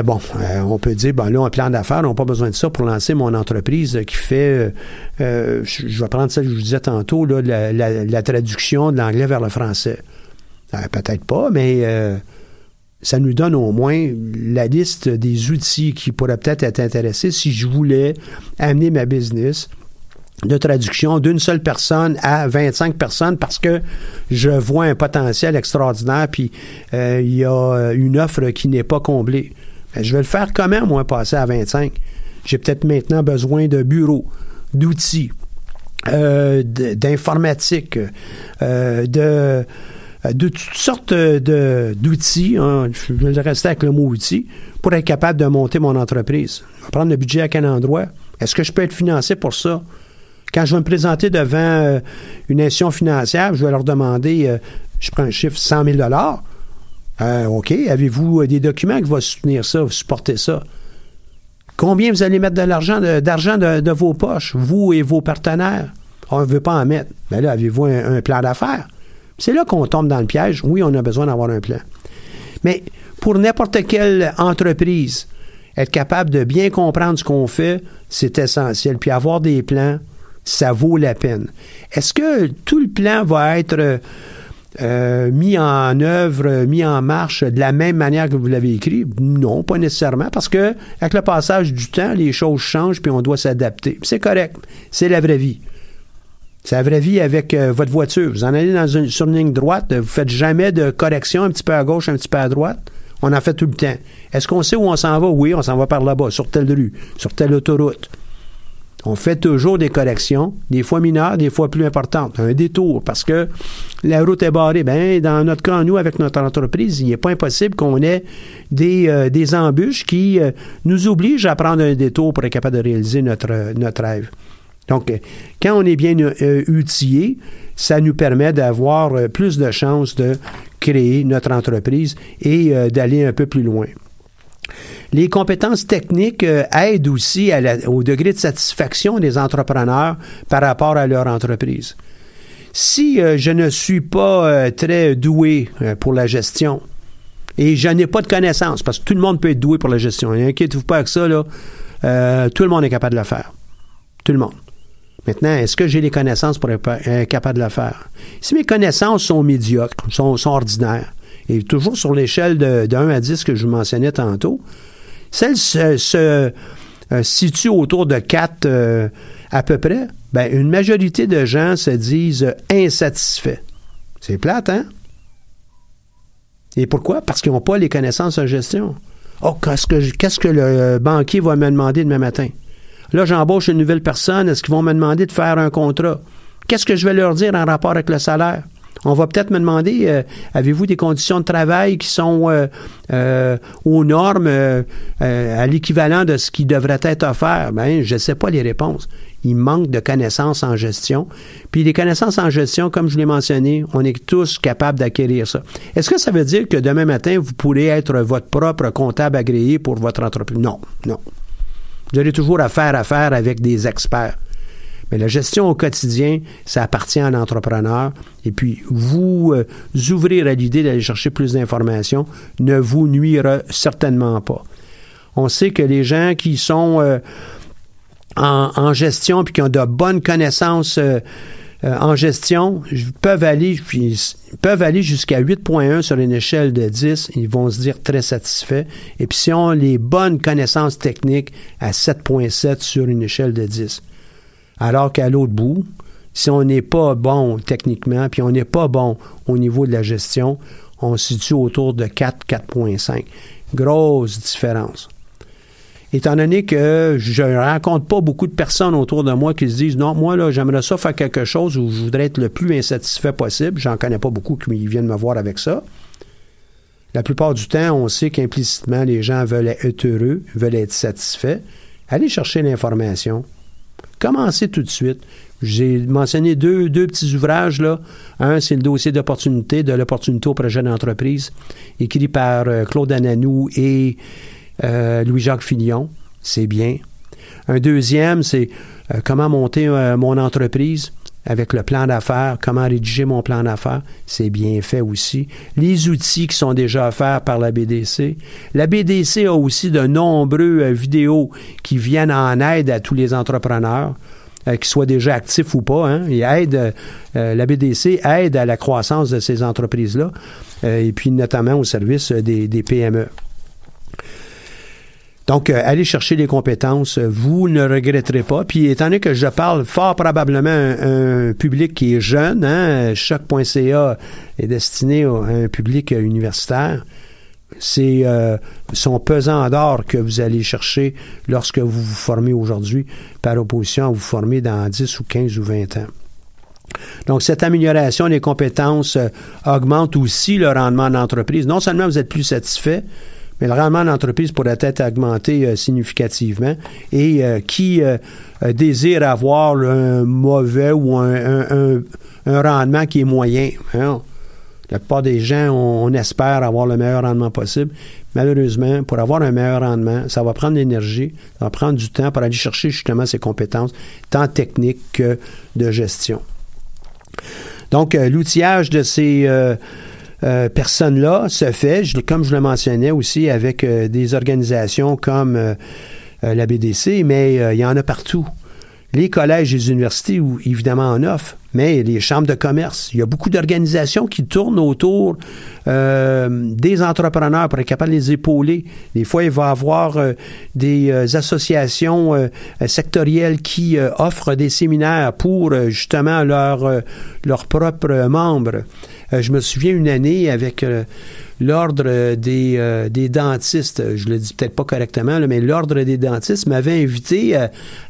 bon, on peut dire, bon, là, un plan d'affaires, on n'a pas besoin de ça pour lancer mon entreprise qui fait, je, vais prendre ça que je vous disais tantôt, là, la, traduction de l'anglais vers le français. Peut-être pas, mais ça nous donne au moins la liste des outils qui pourraient peut-être être intéressés si je voulais amener ma business de traduction d'une seule personne à 25 personnes parce que je vois un potentiel extraordinaire puis euh, il y a une offre qui n'est pas comblée. Je vais le faire quand même, moi, passer à 25. J'ai peut-être maintenant besoin de bureaux, d'outils, euh, d'informatique, euh, de euh, de toutes sortes d'outils, hein, je vais rester avec le mot outil, pour être capable de monter mon entreprise. prendre le budget à quel endroit? Est-ce que je peux être financé pour ça? Quand je vais me présenter devant euh, une institution financière, je vais leur demander, euh, je prends un chiffre, 100 000 OK, avez-vous des documents qui vont soutenir ça, supporter ça? Combien vous allez mettre de l'argent d'argent de, vos poches, vous et vos partenaires? On ne veut pas en mettre. Mais là, avez-vous un plan d'affaires? C'est là qu'on tombe dans le piège. Oui, on a besoin d'avoir un plan. Mais pour n'importe quelle entreprise, être capable de bien comprendre ce qu'on fait, c'est essentiel. Puis avoir des plans, ça vaut la peine. Est-ce que tout le plan va être euh, mis en œuvre, mis en marche de la même manière que vous l'avez écrit? Non, pas nécessairement, parce que avec le passage du temps, les choses changent puis on doit s'adapter. C'est correct. C'est la vraie vie. C'est la vraie vie avec euh, votre voiture. Vous en allez dans une, sur une ligne droite, vous faites jamais de correction un petit peu à gauche, un petit peu à droite. On en fait tout le temps. Est-ce qu'on sait où on s'en va? Oui, on s'en va par là-bas, sur telle rue, sur telle autoroute. On fait toujours des corrections, des fois mineures, des fois plus importantes. Un détour, parce que la route est barrée. Ben, dans notre cas, nous, avec notre entreprise, il n'est pas impossible qu'on ait des, euh, des embûches qui euh, nous obligent à prendre un détour pour être capable de réaliser notre, notre rêve. Donc, quand on est bien euh, outillé, ça nous permet d'avoir euh, plus de chances de créer notre entreprise et euh, d'aller un peu plus loin. Les compétences techniques aident aussi au degré de satisfaction des entrepreneurs par rapport à leur entreprise. Si je ne suis pas très doué pour la gestion et je n'ai pas de connaissances, parce que tout le monde peut être doué pour la gestion, inquiétez-vous pas avec ça, là, tout le monde est capable de le faire. Tout le monde. Maintenant, est-ce que j'ai les connaissances pour être capable de le faire? Si mes connaissances sont médiocres, sont, ordinaires, et toujours sur l'échelle de, 1 à 10 que je vous mentionnais tantôt, celles se, euh, situent autour de 4 euh, à peu près, ben, une majorité de gens se disent insatisfaits. C'est plate, hein? Et pourquoi? Parce qu'ils n'ont pas les connaissances en gestion. Oh, qu'est-ce que le banquier va me demander demain matin? Là, j'embauche une nouvelle personne. Est-ce qu'ils vont me demander de faire un contrat? Qu'est-ce que je vais leur dire en rapport avec le salaire? On va peut-être me demander, euh, avez-vous des conditions de travail qui sont euh, euh, aux normes, à l'équivalent de ce qui devrait être offert? Ben, je ne sais pas les réponses. il manque de connaissances en gestion. Puis les connaissances en gestion, comme je l'ai mentionné, on est tous capables d'acquérir ça. Est-ce que ça veut dire que demain matin, vous pourrez être votre propre comptable agréé pour votre entreprise? Non, non. Vous aurez toujours affaire à faire avec des experts. Mais la gestion au quotidien, ça appartient à l'entrepreneur. Et puis, vous euh, ouvrir à l'idée d'aller chercher plus d'informations ne vous nuira certainement pas. On sait que les gens qui sont euh, en, gestion puis qui ont de bonnes connaissances euh, en gestion peuvent aller, peuvent aller jusqu'à 8.1 sur une échelle de 10. Ils vont se dire très satisfaits. Et puis, si on les bonnes connaissances techniques à 7.7 sur une échelle de 10. Alors qu'à l'autre bout, si on n'est pas bon techniquement, puis on n'est pas bon au niveau de la gestion, on se situe autour de 4, 4.5. Grosse différence. Étant donné que je ne rencontre pas beaucoup de personnes autour de moi qui se disent non, moi là, j'aimerais ça faire quelque chose où je voudrais être le plus insatisfait possible. J'en connais pas beaucoup qui viennent me voir avec ça. La plupart du temps, on sait qu'implicitement, les gens veulent être heureux, veulent être satisfaits. Allez chercher l'information. Commencez tout de suite. J'ai mentionné deux, deux, petits ouvrages. Là. Un, c'est le dossier d'opportunité, de l'opportunité au projet d'entreprise, écrit par euh, Claude Ananou et euh, Louis-Jacques Fillon. C'est bien. Un deuxième, c'est euh, comment monter mon entreprise avec le plan d'affaires, comment rédiger mon plan d'affaires, c'est bien fait aussi. Les outils qui sont déjà offerts par la BDC. La BDC a aussi de nombreux euh, vidéos qui viennent en aide à tous les entrepreneurs. Euh, qu'ils soient déjà actifs ou pas, hein, euh, la BDC aide à la croissance de ces entreprises-là, et puis notamment au service des PME. Donc, euh, allez chercher les compétences, vous ne regretterez pas. Puis, étant donné que je parle fort probablement à un, public qui est jeune, hein, choc.ca est destiné à un public universitaire, c'est euh, son pesant d'or que vous allez chercher lorsque vous vous formez aujourd'hui, par opposition à vous former dans 10 ou 15 ou 20 ans. Donc, cette amélioration des compétences euh, augmente aussi le rendement d'entreprise. Non seulement vous êtes plus satisfait, mais le rendement d'entreprise pourrait être augmenté euh, significativement. Et euh, qui euh, désire avoir un mauvais ou un, rendement qui est moyen? Hein? La plupart des gens, on, espère avoir le meilleur rendement possible. Malheureusement, pour avoir un meilleur rendement, ça va prendre l'énergie, ça va prendre du temps pour aller chercher justement ces compétences, tant techniques que de gestion. Donc, l'outillage de ces euh, personnes-là se fait, comme je le mentionnais aussi, avec euh, des organisations comme euh, la BDC, mais il y en a partout. Les collèges et les universités, où, évidemment, en offrent, mais les chambres de commerce. Il y a beaucoup d'organisations qui tournent autour des entrepreneurs pour être capable de les épauler. Des fois, il va y avoir des associations sectorielles qui offrent des séminaires pour justement leurs propres membres. Euh, je me souviens une année avec euh, l'ordre des, euh, des, dentistes, je le dis peut-être pas correctement, mais l'ordre des dentistes m'avait invité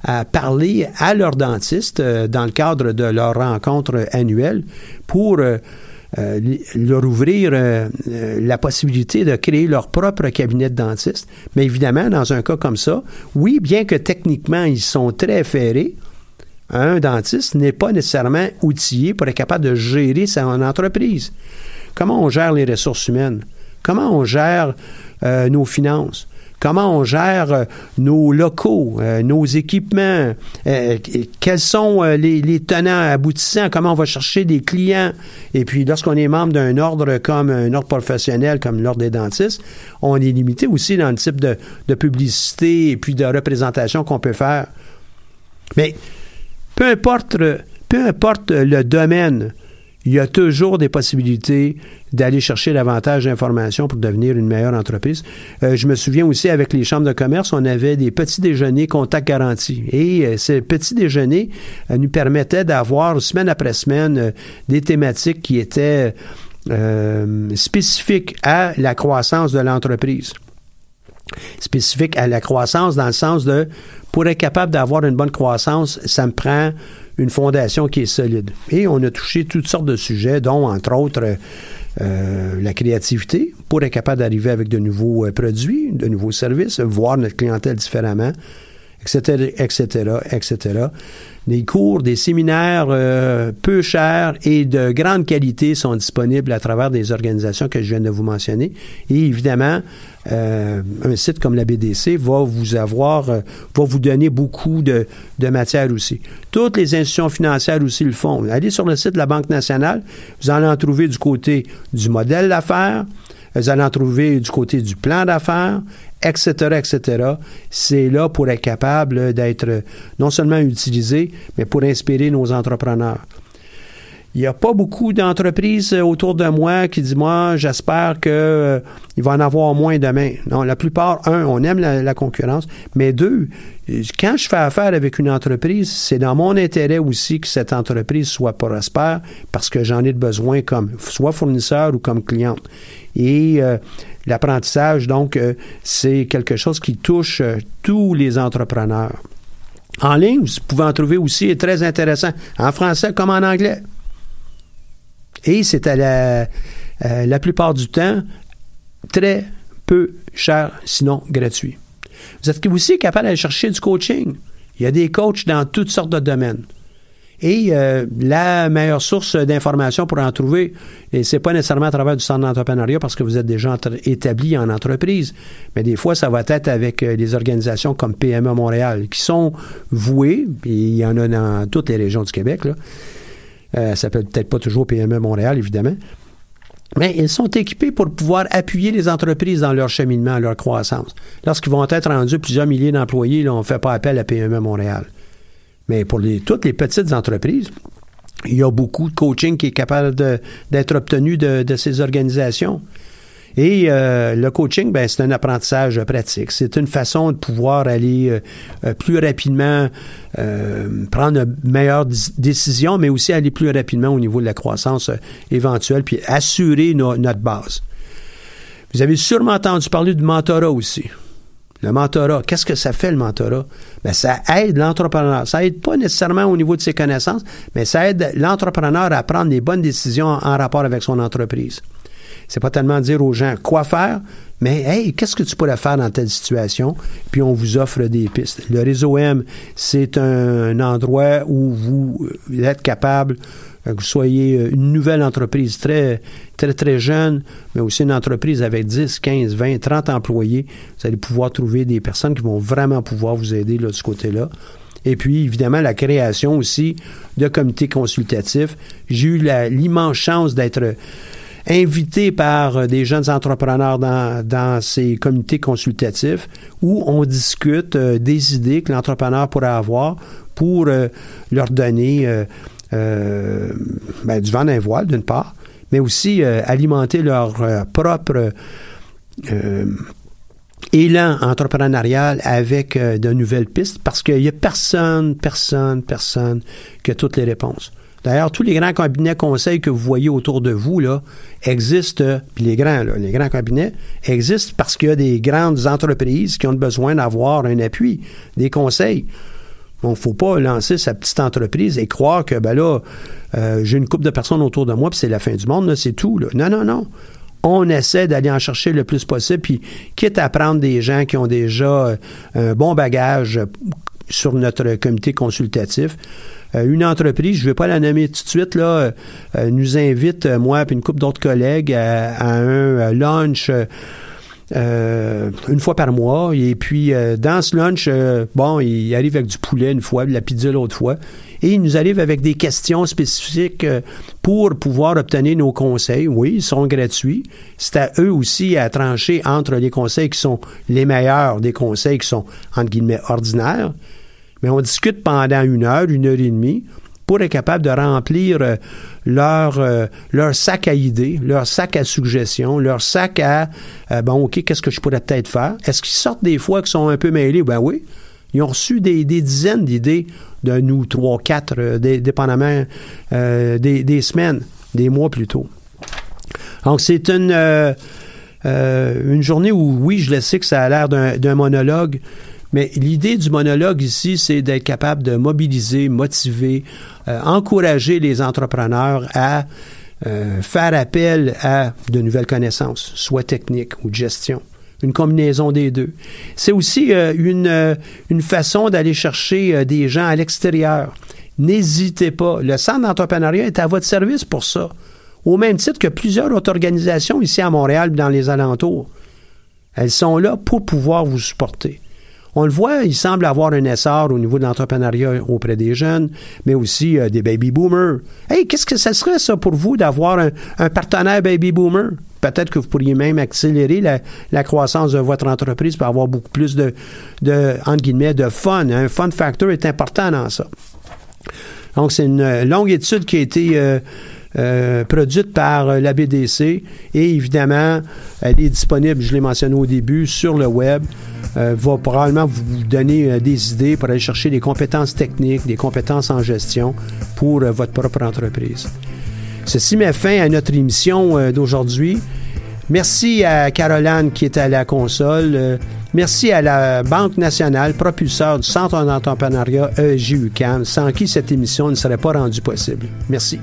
à parler à leurs dentistes dans le cadre de leur rencontre annuelle pour leur ouvrir la possibilité de créer leur propre cabinet de dentiste. Mais évidemment, dans un cas comme ça, oui, bien que techniquement ils sont très ferrés, un dentiste n'est pas nécessairement outillé pour être capable de gérer son entreprise. Comment on gère les ressources humaines? Comment on gère euh, nos finances? Comment on gère euh, nos locaux, euh, nos équipements? quels sont les, tenants aboutissants? Comment on va chercher des clients? Et puis, lorsqu'on est membre d'un ordre comme un ordre professionnel, comme l'ordre des dentistes, on est limité aussi dans le type de, publicité et puis de représentation qu'on peut faire. Mais peu importe le domaine, il y a toujours des possibilités d'aller chercher davantage d'informations pour devenir une meilleure entreprise. Euh, je me souviens aussi avec les chambres de commerce, on avait des petits déjeuners contact garantis. Et euh, ces petits déjeuners euh, nous permettaient d'avoir semaine après semaine des thématiques qui étaient spécifiques à la croissance de l'entreprise spécifique à la croissance dans le sens de pour être capable d'avoir une bonne croissance, ça me prend une fondation qui est solide. Et on a touché toutes sortes de sujets, dont entre autres euh, la créativité, pour être capable d'arriver avec de nouveaux euh, produits, de nouveaux services, voir notre clientèle différemment, etc., etc., etc. Des cours, des séminaires euh, peu chers et de grande qualité sont disponibles à travers des organisations que je viens de vous mentionner. Et évidemment, euh, un site comme la BDC va vous avoir, euh, va vous donner beaucoup de, de matière aussi. Toutes les institutions financières aussi le font. Allez sur le site de la Banque nationale, vous allez en trouver du côté du modèle d'affaires, vous allez en trouver du côté du plan d'affaires, etc., etc. C'est là pour être capable d'être non seulement utilisé, mais pour inspirer nos entrepreneurs. Il n'y a pas beaucoup d'entreprises autour de moi qui disent Moi, j'espère qu'il euh, va en avoir moins demain. Non, la plupart, un, on aime la, concurrence, mais deux, quand je fais affaire avec une entreprise, c'est dans mon intérêt aussi que cette entreprise soit prospère parce que j'en ai besoin comme soit fournisseur ou comme cliente. Et euh, l'apprentissage, donc, euh, c'est quelque chose qui touche euh, tous les entrepreneurs. En ligne, vous pouvez en trouver aussi, est très intéressant, en français comme en anglais. Et c'est la, euh, la plupart du temps très peu cher, sinon gratuit. Vous êtes aussi capable d'aller chercher du coaching. Il y a des coachs dans toutes sortes de domaines. Et euh, la meilleure source d'information pour en trouver, et c'est pas nécessairement à travers du centre d'entrepreneuriat parce que vous êtes déjà établi en entreprise, mais des fois, ça va être avec euh, des organisations comme PME Montréal qui sont vouées, et il y en a dans toutes les régions du Québec. Euh, ça peut peut-être pas toujours PME Montréal, évidemment. Mais ils sont équipés pour pouvoir appuyer les entreprises dans leur cheminement, leur croissance. Lorsqu'ils vont être rendus plusieurs milliers d'employés, on ne fait pas appel à PME Montréal. Mais pour toutes les petites entreprises, il y a beaucoup de coaching qui est capable d'être obtenu de, ces organisations. Et euh, le coaching, ben, c'est un apprentissage pratique. C'est une façon de pouvoir aller euh, plus rapidement euh, prendre de meilleures décisions, mais aussi aller plus rapidement au niveau de la croissance euh, éventuelle, puis assurer no, notre base. Vous avez sûrement entendu parler du mentorat aussi. Le mentorat, qu'est-ce que ça fait le mentorat? Ben, ça aide l'entrepreneur. Ça aide pas nécessairement au niveau de ses connaissances, mais ça aide l'entrepreneur à prendre les bonnes décisions en rapport avec son entreprise. C'est pas tellement dire aux gens quoi faire, mais hey, qu'est-ce que tu pourrais faire dans telle situation? Puis on vous offre des pistes. Le réseau M, c'est un endroit où vous êtes capable que vous soyez une nouvelle entreprise très, très, très jeune, mais aussi une entreprise avec 10, 15, 20, 30 employés, vous allez pouvoir trouver des personnes qui vont vraiment pouvoir vous aider là, de ce côté-là. Et puis, évidemment, la création aussi de comités consultatifs. J'ai eu l'immense chance d'être invité par des jeunes entrepreneurs dans, dans ces comités consultatifs où on discute euh, des idées que l'entrepreneur pourrait avoir pour euh, leur donner euh, euh, ben, du vent d'un voile, d'une part, mais aussi euh, alimenter leur euh, propre élan entrepreneurial avec de nouvelles pistes parce qu'il n'y a personne, personne, personne qui a toutes les réponses. D'ailleurs, tous les grands cabinets conseils que vous voyez autour de vous là, existent, puis les grands, là, les grands cabinets existent parce qu'il y a des grandes entreprises qui ont besoin d'avoir un appui, des conseils. Donc, faut pas lancer sa petite entreprise et croire que, ben là, euh, j'ai une couple de personnes autour de moi, puis c'est la fin du monde, c'est tout. Non, non, non. On essaie d'aller en chercher le plus possible, puis quitte à prendre des gens qui ont déjà un bon bagage sur notre comité consultatif. Euh, une entreprise, je ne vais pas la nommer tout de suite, là, euh, nous invite, moi et une couple d'autres collègues, à, un lunch euh, une fois par mois. Et puis, euh, dans ce lunch, euh, bon, il arrive avec du poulet une fois, de la pizza l'autre fois. Et il nous arrive avec des questions spécifiques euh, pour pouvoir obtenir nos conseils. Oui, ils sont gratuits. C'est à eux aussi à trancher entre les conseils qui sont les meilleurs des conseils qui sont, entre guillemets, ordinaires. Mais on discute pendant une heure, une heure et demie pour être capable de remplir euh, leur, euh, leur sac à idées, leur sac à suggestions, leur sac à euh, bon, OK, qu'est-ce que je pourrais peut-être faire? Est-ce qu'ils sortent des fois qui sont un peu mêlés? Ben oui. Ils ont reçu des, dizaines d'idées de nous, trois, quatre, dépendamment des, des, semaines, des mois plutôt. Donc, c'est une, une journée où, oui, je le sais que ça a l'air d'un monologue, mais l'idée du monologue ici, c'est d'être capable de mobiliser, motiver, euh, encourager les entrepreneurs à euh, faire appel à de nouvelles connaissances, soit techniques ou de gestion, une combinaison des deux. C'est aussi euh, une, euh, une façon d'aller chercher euh, des gens à l'extérieur. N'hésitez pas. Le centre d'entrepreneuriat est à votre service pour ça. Au même titre que plusieurs autres organisations ici à Montréal et dans les alentours. Elles sont là pour pouvoir vous supporter. On le voit, il semble avoir un essor au niveau de l'entrepreneuriat auprès des jeunes, mais aussi euh, des baby boomers. Hey, qu'est-ce que ça serait ça pour vous d'avoir un, partenaire baby boomer? Peut-être que vous pourriez même accélérer la, croissance de votre entreprise pour avoir beaucoup plus de, entre guillemets, de fun. Un fun factor est important dans ça. Donc, c'est une longue étude qui a été euh, euh, produite par euh, la BDC et évidemment, elle est disponible, je l'ai mentionné au début, sur le web. Euh, va probablement vous donner euh, des idées pour aller chercher des compétences techniques, des compétences en gestion pour votre propre entreprise. Ceci met fin à notre émission d'aujourd'hui. Merci à Caroline qui est à la console. Merci à la Banque nationale, propulseur du Centre d'entrepreneuriat EJUCAM, sans qui cette émission ne serait pas rendue possible. Merci.